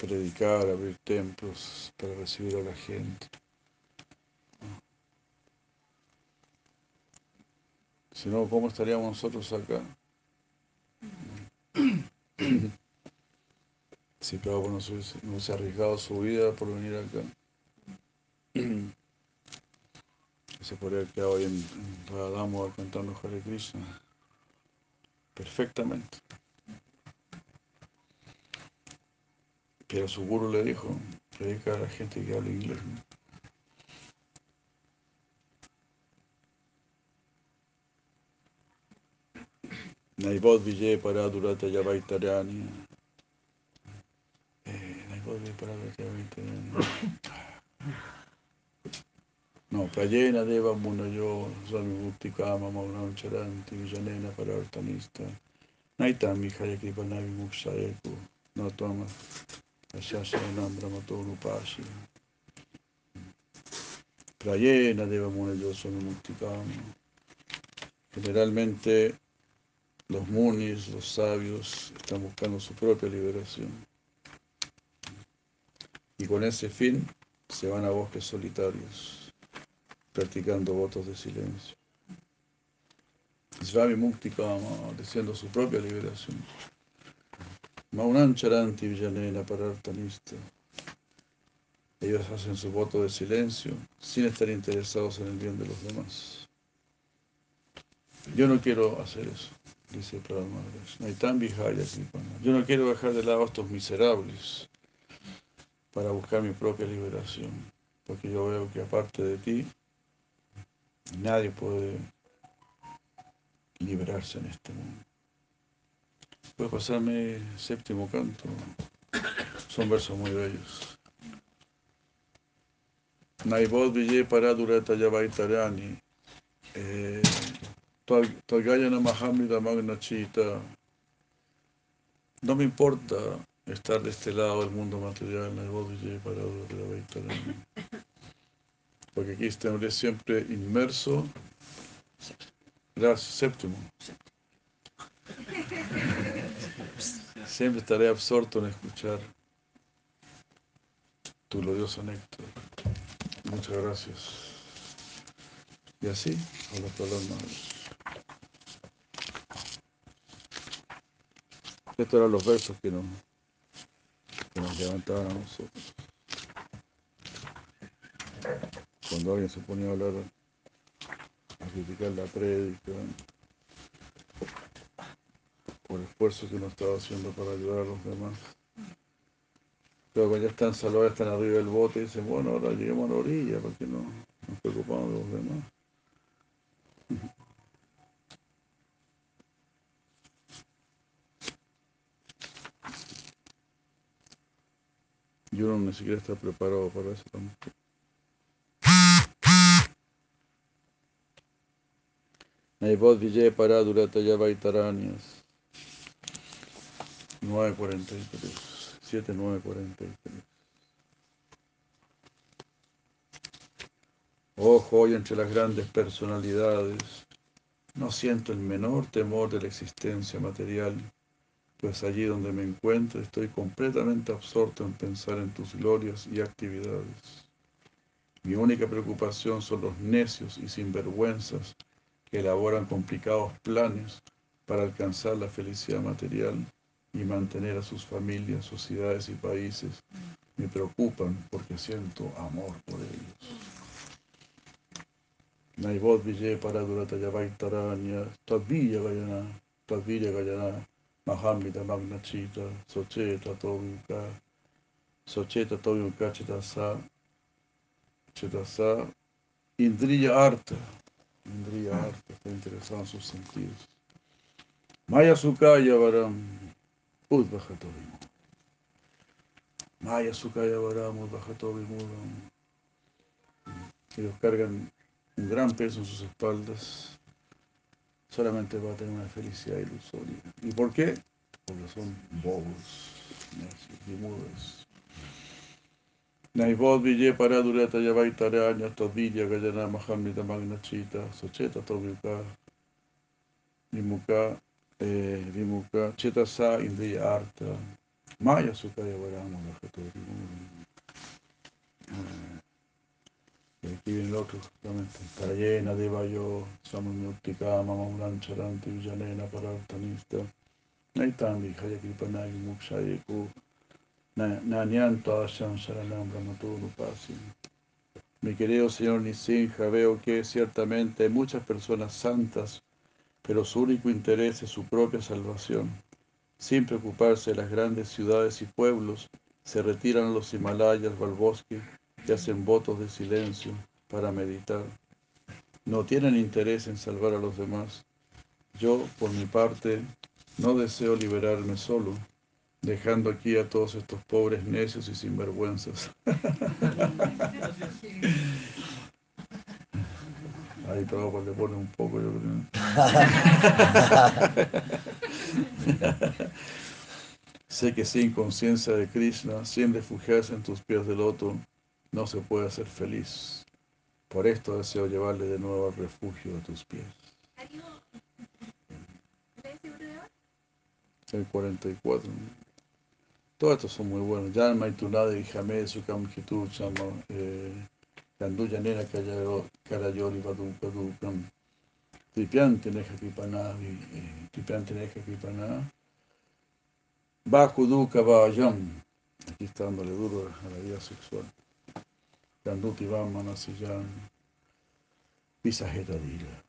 Predicar, abrir templos para recibir a la gente. Si no, ¿cómo estaríamos nosotros acá? Si Prabhupada no se hubiese arriesgado su vida por venir acá se podría haber quedado en, en cantando Hare Krishna perfectamente. Pero su guru le dijo, predica a la gente que habla inglés. Naibod Vijay para Durata Yavaitarani. Eh, Naibod Vijay para Durata Yavaitarani. No, Prayena Deva Munayo, Swami Mukti Kama Maunam Charanti, Vijanena Parartanista, Naitami Hayakripa Navi Muksayeku, No Toma, Ashashanam Brahmatonu Pashi. Prayena Deva Munayo, Swami Mukti Kama. Generalmente los munis, los sabios, están buscando su propia liberación. Y con ese fin se van a bosques solitarios practicando votos de silencio. Swami Mukti Kama, deseando su propia liberación. Charanti Villanena Parartanista. Ellos hacen su voto de silencio sin estar interesados en el bien de los demás. Yo no quiero hacer eso, dice Prabhupada Yo no quiero dejar de lado a estos miserables para buscar mi propia liberación, porque yo veo que aparte de ti, Nadie puede liberarse en este mundo. Puede pasarme séptimo canto. Son versos muy bellos. Naibod Vijay Paradurata Yavaitarani. Toagayana Mahamrita Magna Chita. No me importa estar de este lado del mundo material, Naibod Paradurata Yavaitarani. Porque aquí estaré siempre inmerso. Gracias, séptimo. Siempre estaré absorto en escuchar tu glorioso néctar. Muchas gracias. Y así, a las palabras. Estos eran los versos que nos, que nos levantaban a nosotros. Cuando alguien se ponía a hablar, a criticar la prédica, por el esfuerzo que uno estaba haciendo para ayudar a los demás. Pero cuando ya están salvados, están arriba del bote y dicen, bueno, ahora lleguemos a la orilla porque no nos preocupamos de los demás. Y uno ni siquiera está preparado para eso tampoco. Naibod Vijay Paradurata Yavaitaranias 943 7943 Ojo, hoy entre las grandes personalidades no siento el menor temor de la existencia material, pues allí donde me encuentro estoy completamente absorto en pensar en tus glorias y actividades. Mi única preocupación son los necios y sinvergüenzas que elaboran complicados planes para alcanzar la felicidad material y mantener a sus familias, sociedades y países. Me preocupan porque siento amor por ellos. Naibod Vijay Paradurata Yavaitaranya, Tadvija Gayana, Tadvija Gayana, Mahamita Magna Chita, Socheta Tobika, Socheta Tobika Chetasa, Chetasa, Indriya Arta, Indriya Arta, está interesado en sus sentidos. Maya Sukaya Varam, Maya Sukaya Varam, Udvajatovimu. Ellos cargan un gran peso en sus espaldas, solamente va a tener una felicidad ilusoria. ¿Y por qué? Porque son bobos, necios y mudos. Naibod Vijay Paradurata Yavaitaranya Todilla Gayana Mahamnita Magna Chita Socheta Tobika Vimuka eh, Vimuka Chetasa Indriya Arta Maya Sukaya Varama y aquí viene el otro, justamente. Tarayena Devayo, Samamyuktika, Mamamlan Charanti, Villanena, Parartanista, Naitandi, Hayakripanagi, Mukshayeku, Nanyanto Asham Sharanam Ramaturu Pasi. Mi querido señor Nisinja, veo que ciertamente hay muchas personas santas, pero su único interés es su propia salvación. Sin preocuparse de las grandes ciudades y pueblos, se retiran a los Himalayas o al bosque y hacen votos de silencio para meditar. No tienen interés en salvar a los demás. Yo, por mi parte, no deseo liberarme solo, dejando aquí a todos estos pobres necios y sinvergüenzas. Ahí todo le pone un poco, yo creo. sé que sin conciencia de Krishna, sin refugiarse en tus pies de loto, no se puede ser feliz. Por esto deseo llevarle de nuevo al refugio de tus pies. El 44. Todos estos son muy buenos. Yanma y Tunade y Jamé, Sukam Hitu, Chama, Kanduya Nena Karayori Padukam. Tripiante Neja Kripana, Tripiante Neja Kripana. Bakuduka Vayam. Aquí está dándole duro a la vida sexual. Ganduti Vamanasiyan, Visajetadila.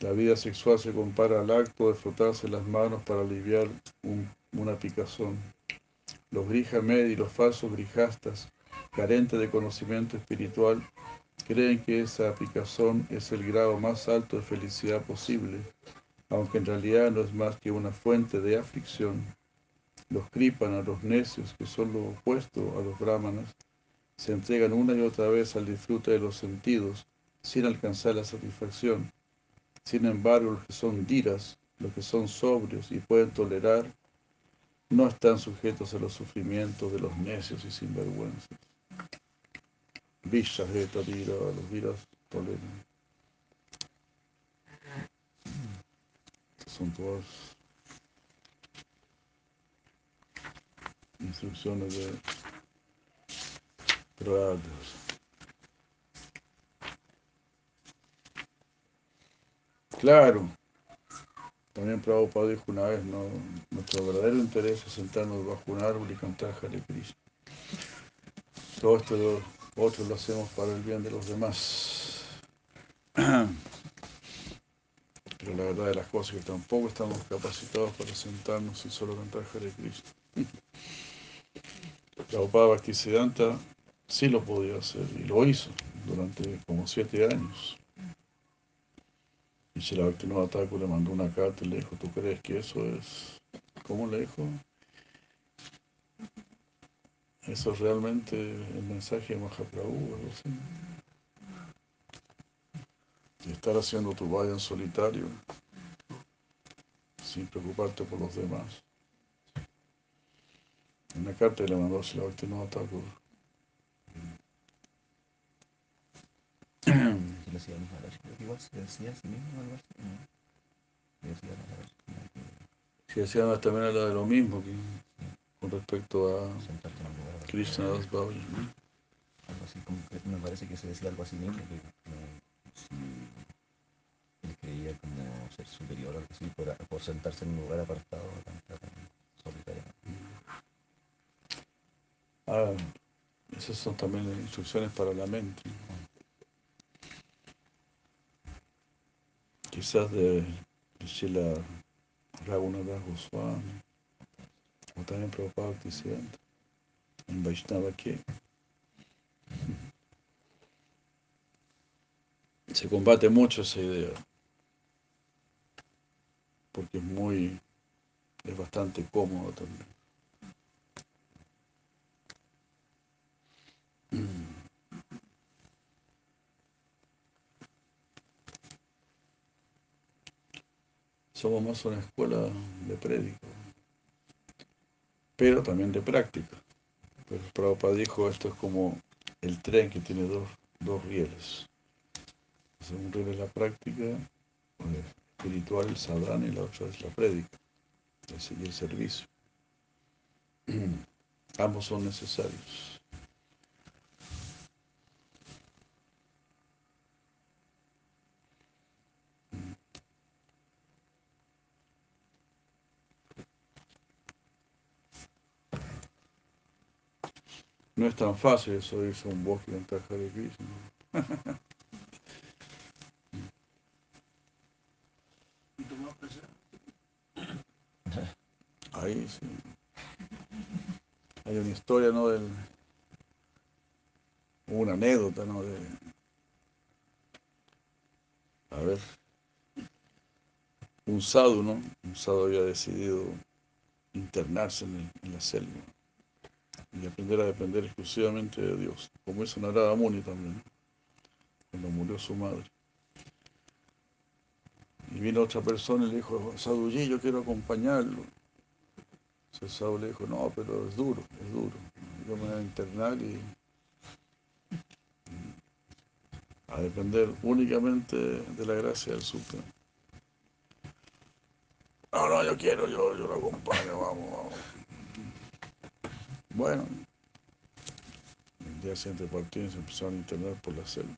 La vida sexual se compara al acto de frotarse las manos para aliviar un, una picazón. Los grijamed y los falsos grijastas, carentes de conocimiento espiritual, Creen que esa picazón es el grado más alto de felicidad posible, aunque en realidad no es más que una fuente de aflicción. Los a los necios, que son lo opuesto a los brahmanas, se entregan una y otra vez al disfrute de los sentidos, sin alcanzar la satisfacción. Sin embargo, los que son diras, los que son sobrios y pueden tolerar, no están sujetos a los sufrimientos de los necios y sinvergüenzas. Vishajeta Dira, los viras toleran. Son todas instrucciones de Pradas. Claro, también Prabhupada dijo una vez, ¿no? nuestro verdadero interés es sentarnos bajo un árbol y cantar Hare Krishna. Todo esto lo, lo hacemos para el bien de los demás. Pero la verdad de las cosas es que tampoco estamos capacitados para sentarnos y solo cantar Hare Krishna. Prabhupada Bhaktisiddhanta sí lo podía hacer y lo hizo durante como siete años. Y si la Bhaktivinoda Thakur le mandó una carta y le dijo, ¿tú crees que eso es? ¿Cómo le dijo? Eso es realmente el mensaje de Mahaprabhu, algo así. Y estar haciendo tu vaya en solitario, sin preocuparte por los demás. Una carta le mandó a la Bhaktivinoda Decía Maharaj, creo que igual se decía a sí mismo algo así, ¿no? Decía Maharaj. Sí, decía también habla de lo mismo que, con respecto a. Krishna Das Bhavya. Algo así, como que me parece que se decía algo así mismo, que como si él creía como ser superior o algo así por, por sentarse en un lugar apartado, tan, tan solitario. Ah, esas son también instrucciones para la mente. Quizás de Shila Raghunath Goswami, o también Prabhupada Bhaktisiddhanta, en Vaishnava que se combate mucho esa idea, porque es muy, es bastante cómodo también. Somos más una escuela de prédico, pero también de práctica. Pero Prabhupada dijo, esto es como el tren que tiene dos, dos rieles. un riel es la práctica espiritual, el sadhana, y la otra es la prédica, y el servicio. Ambos son necesarios. No es tan fácil eso de irse a un bosque en taja de Krishna. Ahí sí. Hay una historia, ¿no? Del, una anécdota, ¿no? De, a ver, un sadhu, ¿no? Un sadhu había decidido internarse en, en la selva y aprender a depender exclusivamente de Dios, como hizo Narada Muni también, cuando murió su madre. Y vino otra persona y le dijo, Sadhuji, yo quiero acompañarlo. Entonces Sadhu le dijo, no, pero es duro, es duro. Yo me voy a internar y a depender únicamente de la gracia del Supremo. No, no, yo quiero, yo, yo lo acompaño, vamos, vamos. Bueno, el día siguiente partido se empezaron a internar por la selva.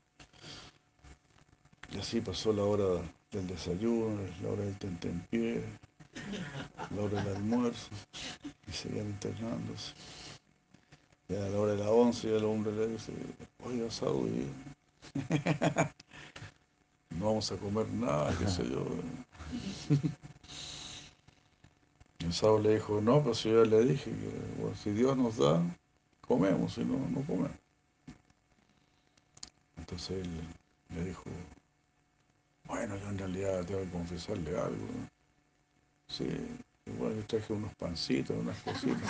Y así pasó la hora del desayuno, la hora del tentempié, la hora del almuerzo, y seguían internándose. Y a la hora de la once, ya el hombre le dice, oiga, Saúl, no vamos a comer nada, qué sé yo. Sábado le dijo, no, pues yo ya le dije que si Dios nos da, comemos, si no, no comemos. Entonces él le dijo, bueno, yo en realidad tengo que confesarle algo. Sí, y bueno, yo traje unos pancitos, unas cositas.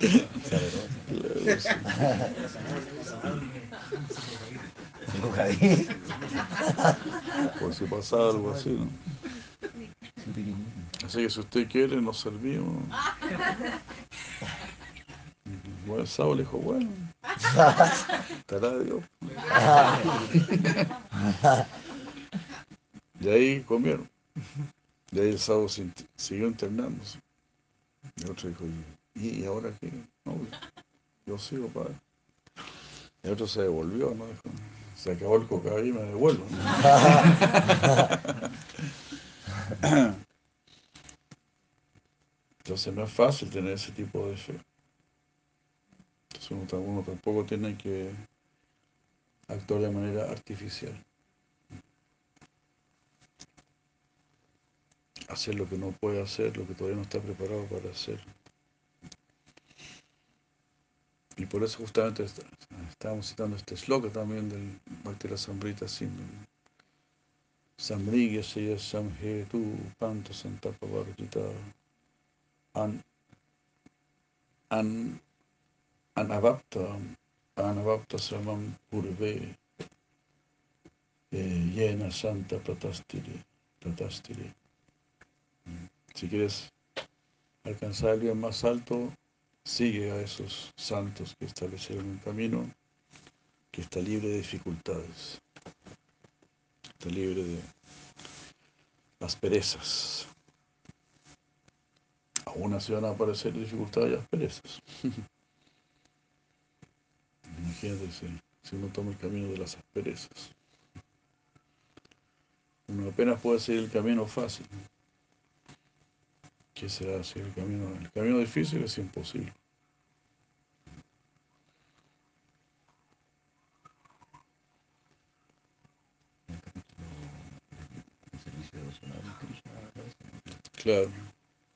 Sí. Por si pasaba algo así, ¿no? Así que si usted quiere, nos servimos. Bueno, el sábado le dijo, bueno, estará Dios. Y ahí comieron. Y ahí el sábado siguió internándose. Y el otro dijo, ¿y, y ahora qué? No, yo sigo, padre. El otro se devolvió, ¿no? Dijo, se acabó el cocaína y me devuelvo. Entonces no es fácil tener ese tipo de fe. Entonces uno, tam- uno tampoco tiene que actuar de manera artificial. Hacer lo que no puede hacer, lo que todavía no está preparado para hacer. Y por eso justamente est- estábamos citando este sloka también del Bhakti Sambrita Sindhu. Samrigya Seya Samhetu Panta Santapa Varjita An An Anavapta Anavapta Samam Purve eh, Santa Pratastire Pratastire. Mm. Si quieres alcanzar el bien más alto, sigue a esos santos que establecieron un camino que está libre de dificultades, libre de asperezas. Aún así van a aparecer dificultades y asperezas. Imagínate si, si uno toma el camino de las asperezas. Uno apenas puede seguir el camino fácil. ¿Qué será si el camino, el camino difícil es imposible? El servicio devocional de Krishna aparece Claro,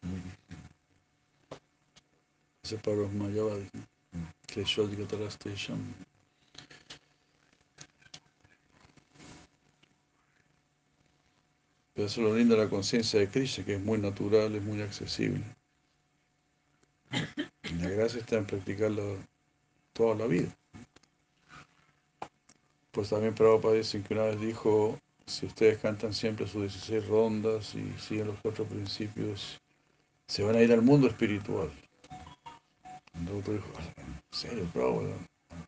muy difícil. ese paro es Mayavadi. Kleshwadikatara Station. Pero eso es lo de la conciencia de Krishna, que es muy natural, es muy accesible. La gracia está en practicarlo toda la vida. Pues también Prabhupada dice que una vez dijo, si ustedes cantan siempre sus 16 rondas y siguen los cuatro principios, se van a ir al mundo espiritual. El otro dijo, ¿en serio, Prabhupada?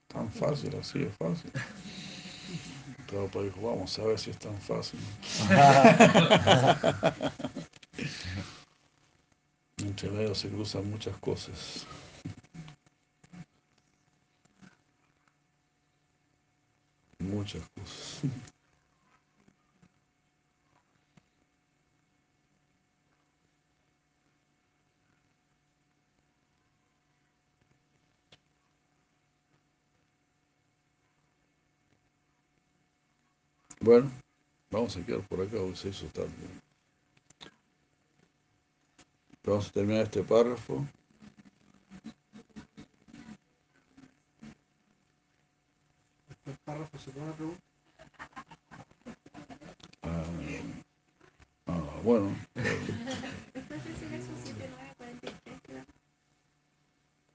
¿Tan fácil así? ¿Es fácil? Prabhupada dijo, vamos a ver si es tan fácil. Entre medio se cruzan muchas cosas. Muchas cosas. Bueno, vamos a quedar por acá, hoy se hizo tarde. Vamos a terminar este párrafo. El párrafo se pone. Ah, ah, bueno, Después de ese verso 7, 9, 43, creo.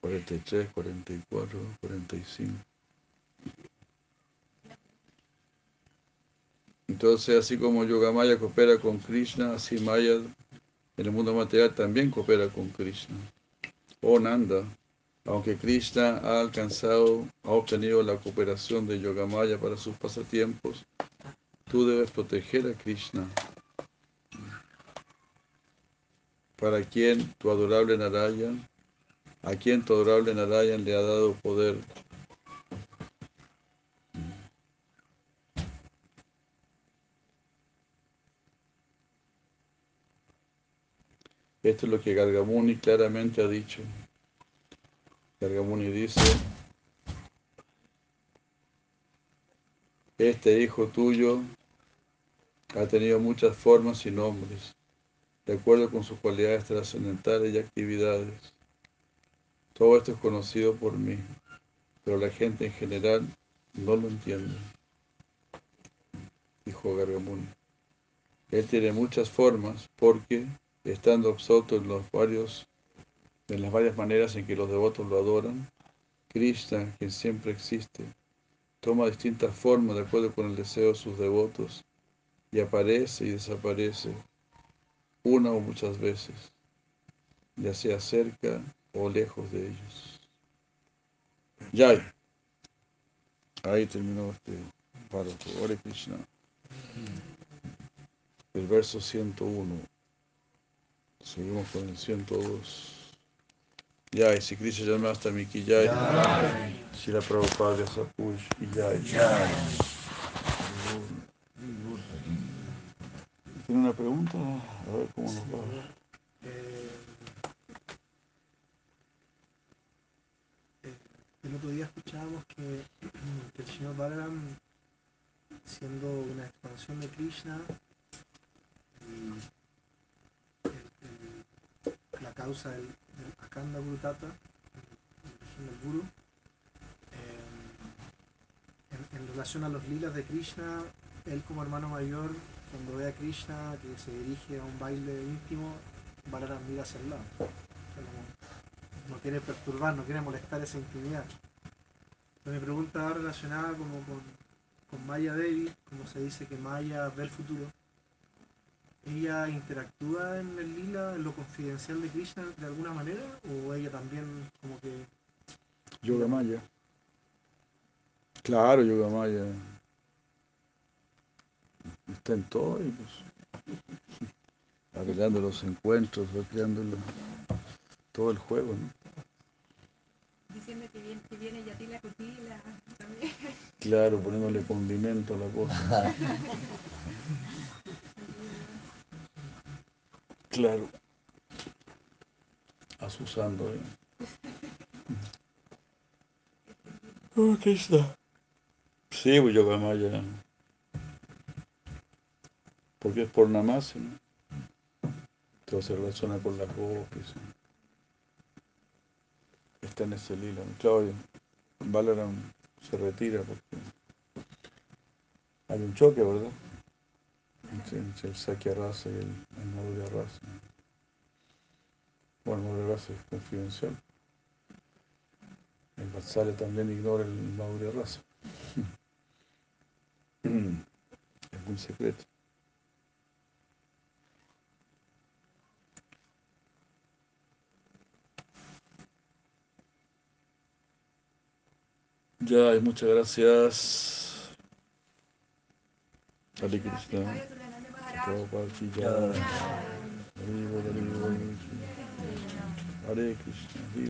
43, 44, 45. Entonces, así como Yogamaya coopera con Krishna, así Maya en el mundo material también coopera con Krishna. Oh Nanda, aunque Krishna ha alcanzado, ha obtenido la cooperación de Yogamaya para sus pasatiempos, tú debes proteger a Krishna, para quien tu adorable Narayan a quien tu adorable Narayan le ha dado poder. Esto es lo que Gargamuni claramente ha dicho. Gargamuni dice, este hijo tuyo ha tenido muchas formas y nombres, de acuerdo con sus cualidades trascendentales y actividades. Todo esto es conocido por mí, pero la gente en general no lo entiende, dijo Gargamuni. Él tiene muchas formas porque, estando absorto en, los varios, en las varias maneras en que los devotos lo adoran, Krishna, quien siempre existe, toma distintas formas de acuerdo con el deseo de sus devotos y aparece y desaparece una o muchas veces, ya sea cerca o lejos de ellos. Yay. Ahí terminó este párrafo. Hare Krishna. El verso 101. Seguimos con el 102. Yay, si Krishna llama hasta Miki Yay. Si la Prabhupada Sapush y Yay. ¿Tiene una pregunta? A ver cómo nos va. Eh, eh, el otro día escuchábamos que, que el señor Balaram, siendo una expansión de Krishna, y el- el- la causa del, el del Guru, eh, en, relación a los lilas de Krishna, él como hermano mayor, cuando ve a Krishna que se dirige a un baile íntimo, Balaram mira hacia el lado. No quiere perturbar, no quiere molestar esa intimidad. Entonces, mi pregunta va relacionada como con, con Maya Devi, como se dice que Maya ve el futuro. ¿Ella interactúa en el lila, en lo confidencial de Krishna de alguna manera? ¿O ella también como que Yoga Maya. Claro, Yoga Maya. Está en todo y pues. Va creando los encuentros, va creando lo- todo el juego, ¿no? Diciendo que viene, que viene Yatila Kutila también. Claro, poniéndole condimento a la cosa. Claro. Asusando, ¿eh? Oh, ¿qué está? Sí, pues Yoga Maya. Porque es por namase, ¿no? Todo se relaciona con las gopis. ¿no? Está en ese hilo. ¿no? Claro, Balaram se retira porque hay un choque, ¿verdad? Entre, el Sakya Rasa y el, el Madhurya Rasa. Bueno, el Madhurya Rasa es confidencial. El Vatsalya también ignora el Madhurya Rasa. Es muy secreto. Ya, muchas gracias. Hare Krishna. Prabhupada ki jai. Hare Krishna. Hare Krishna.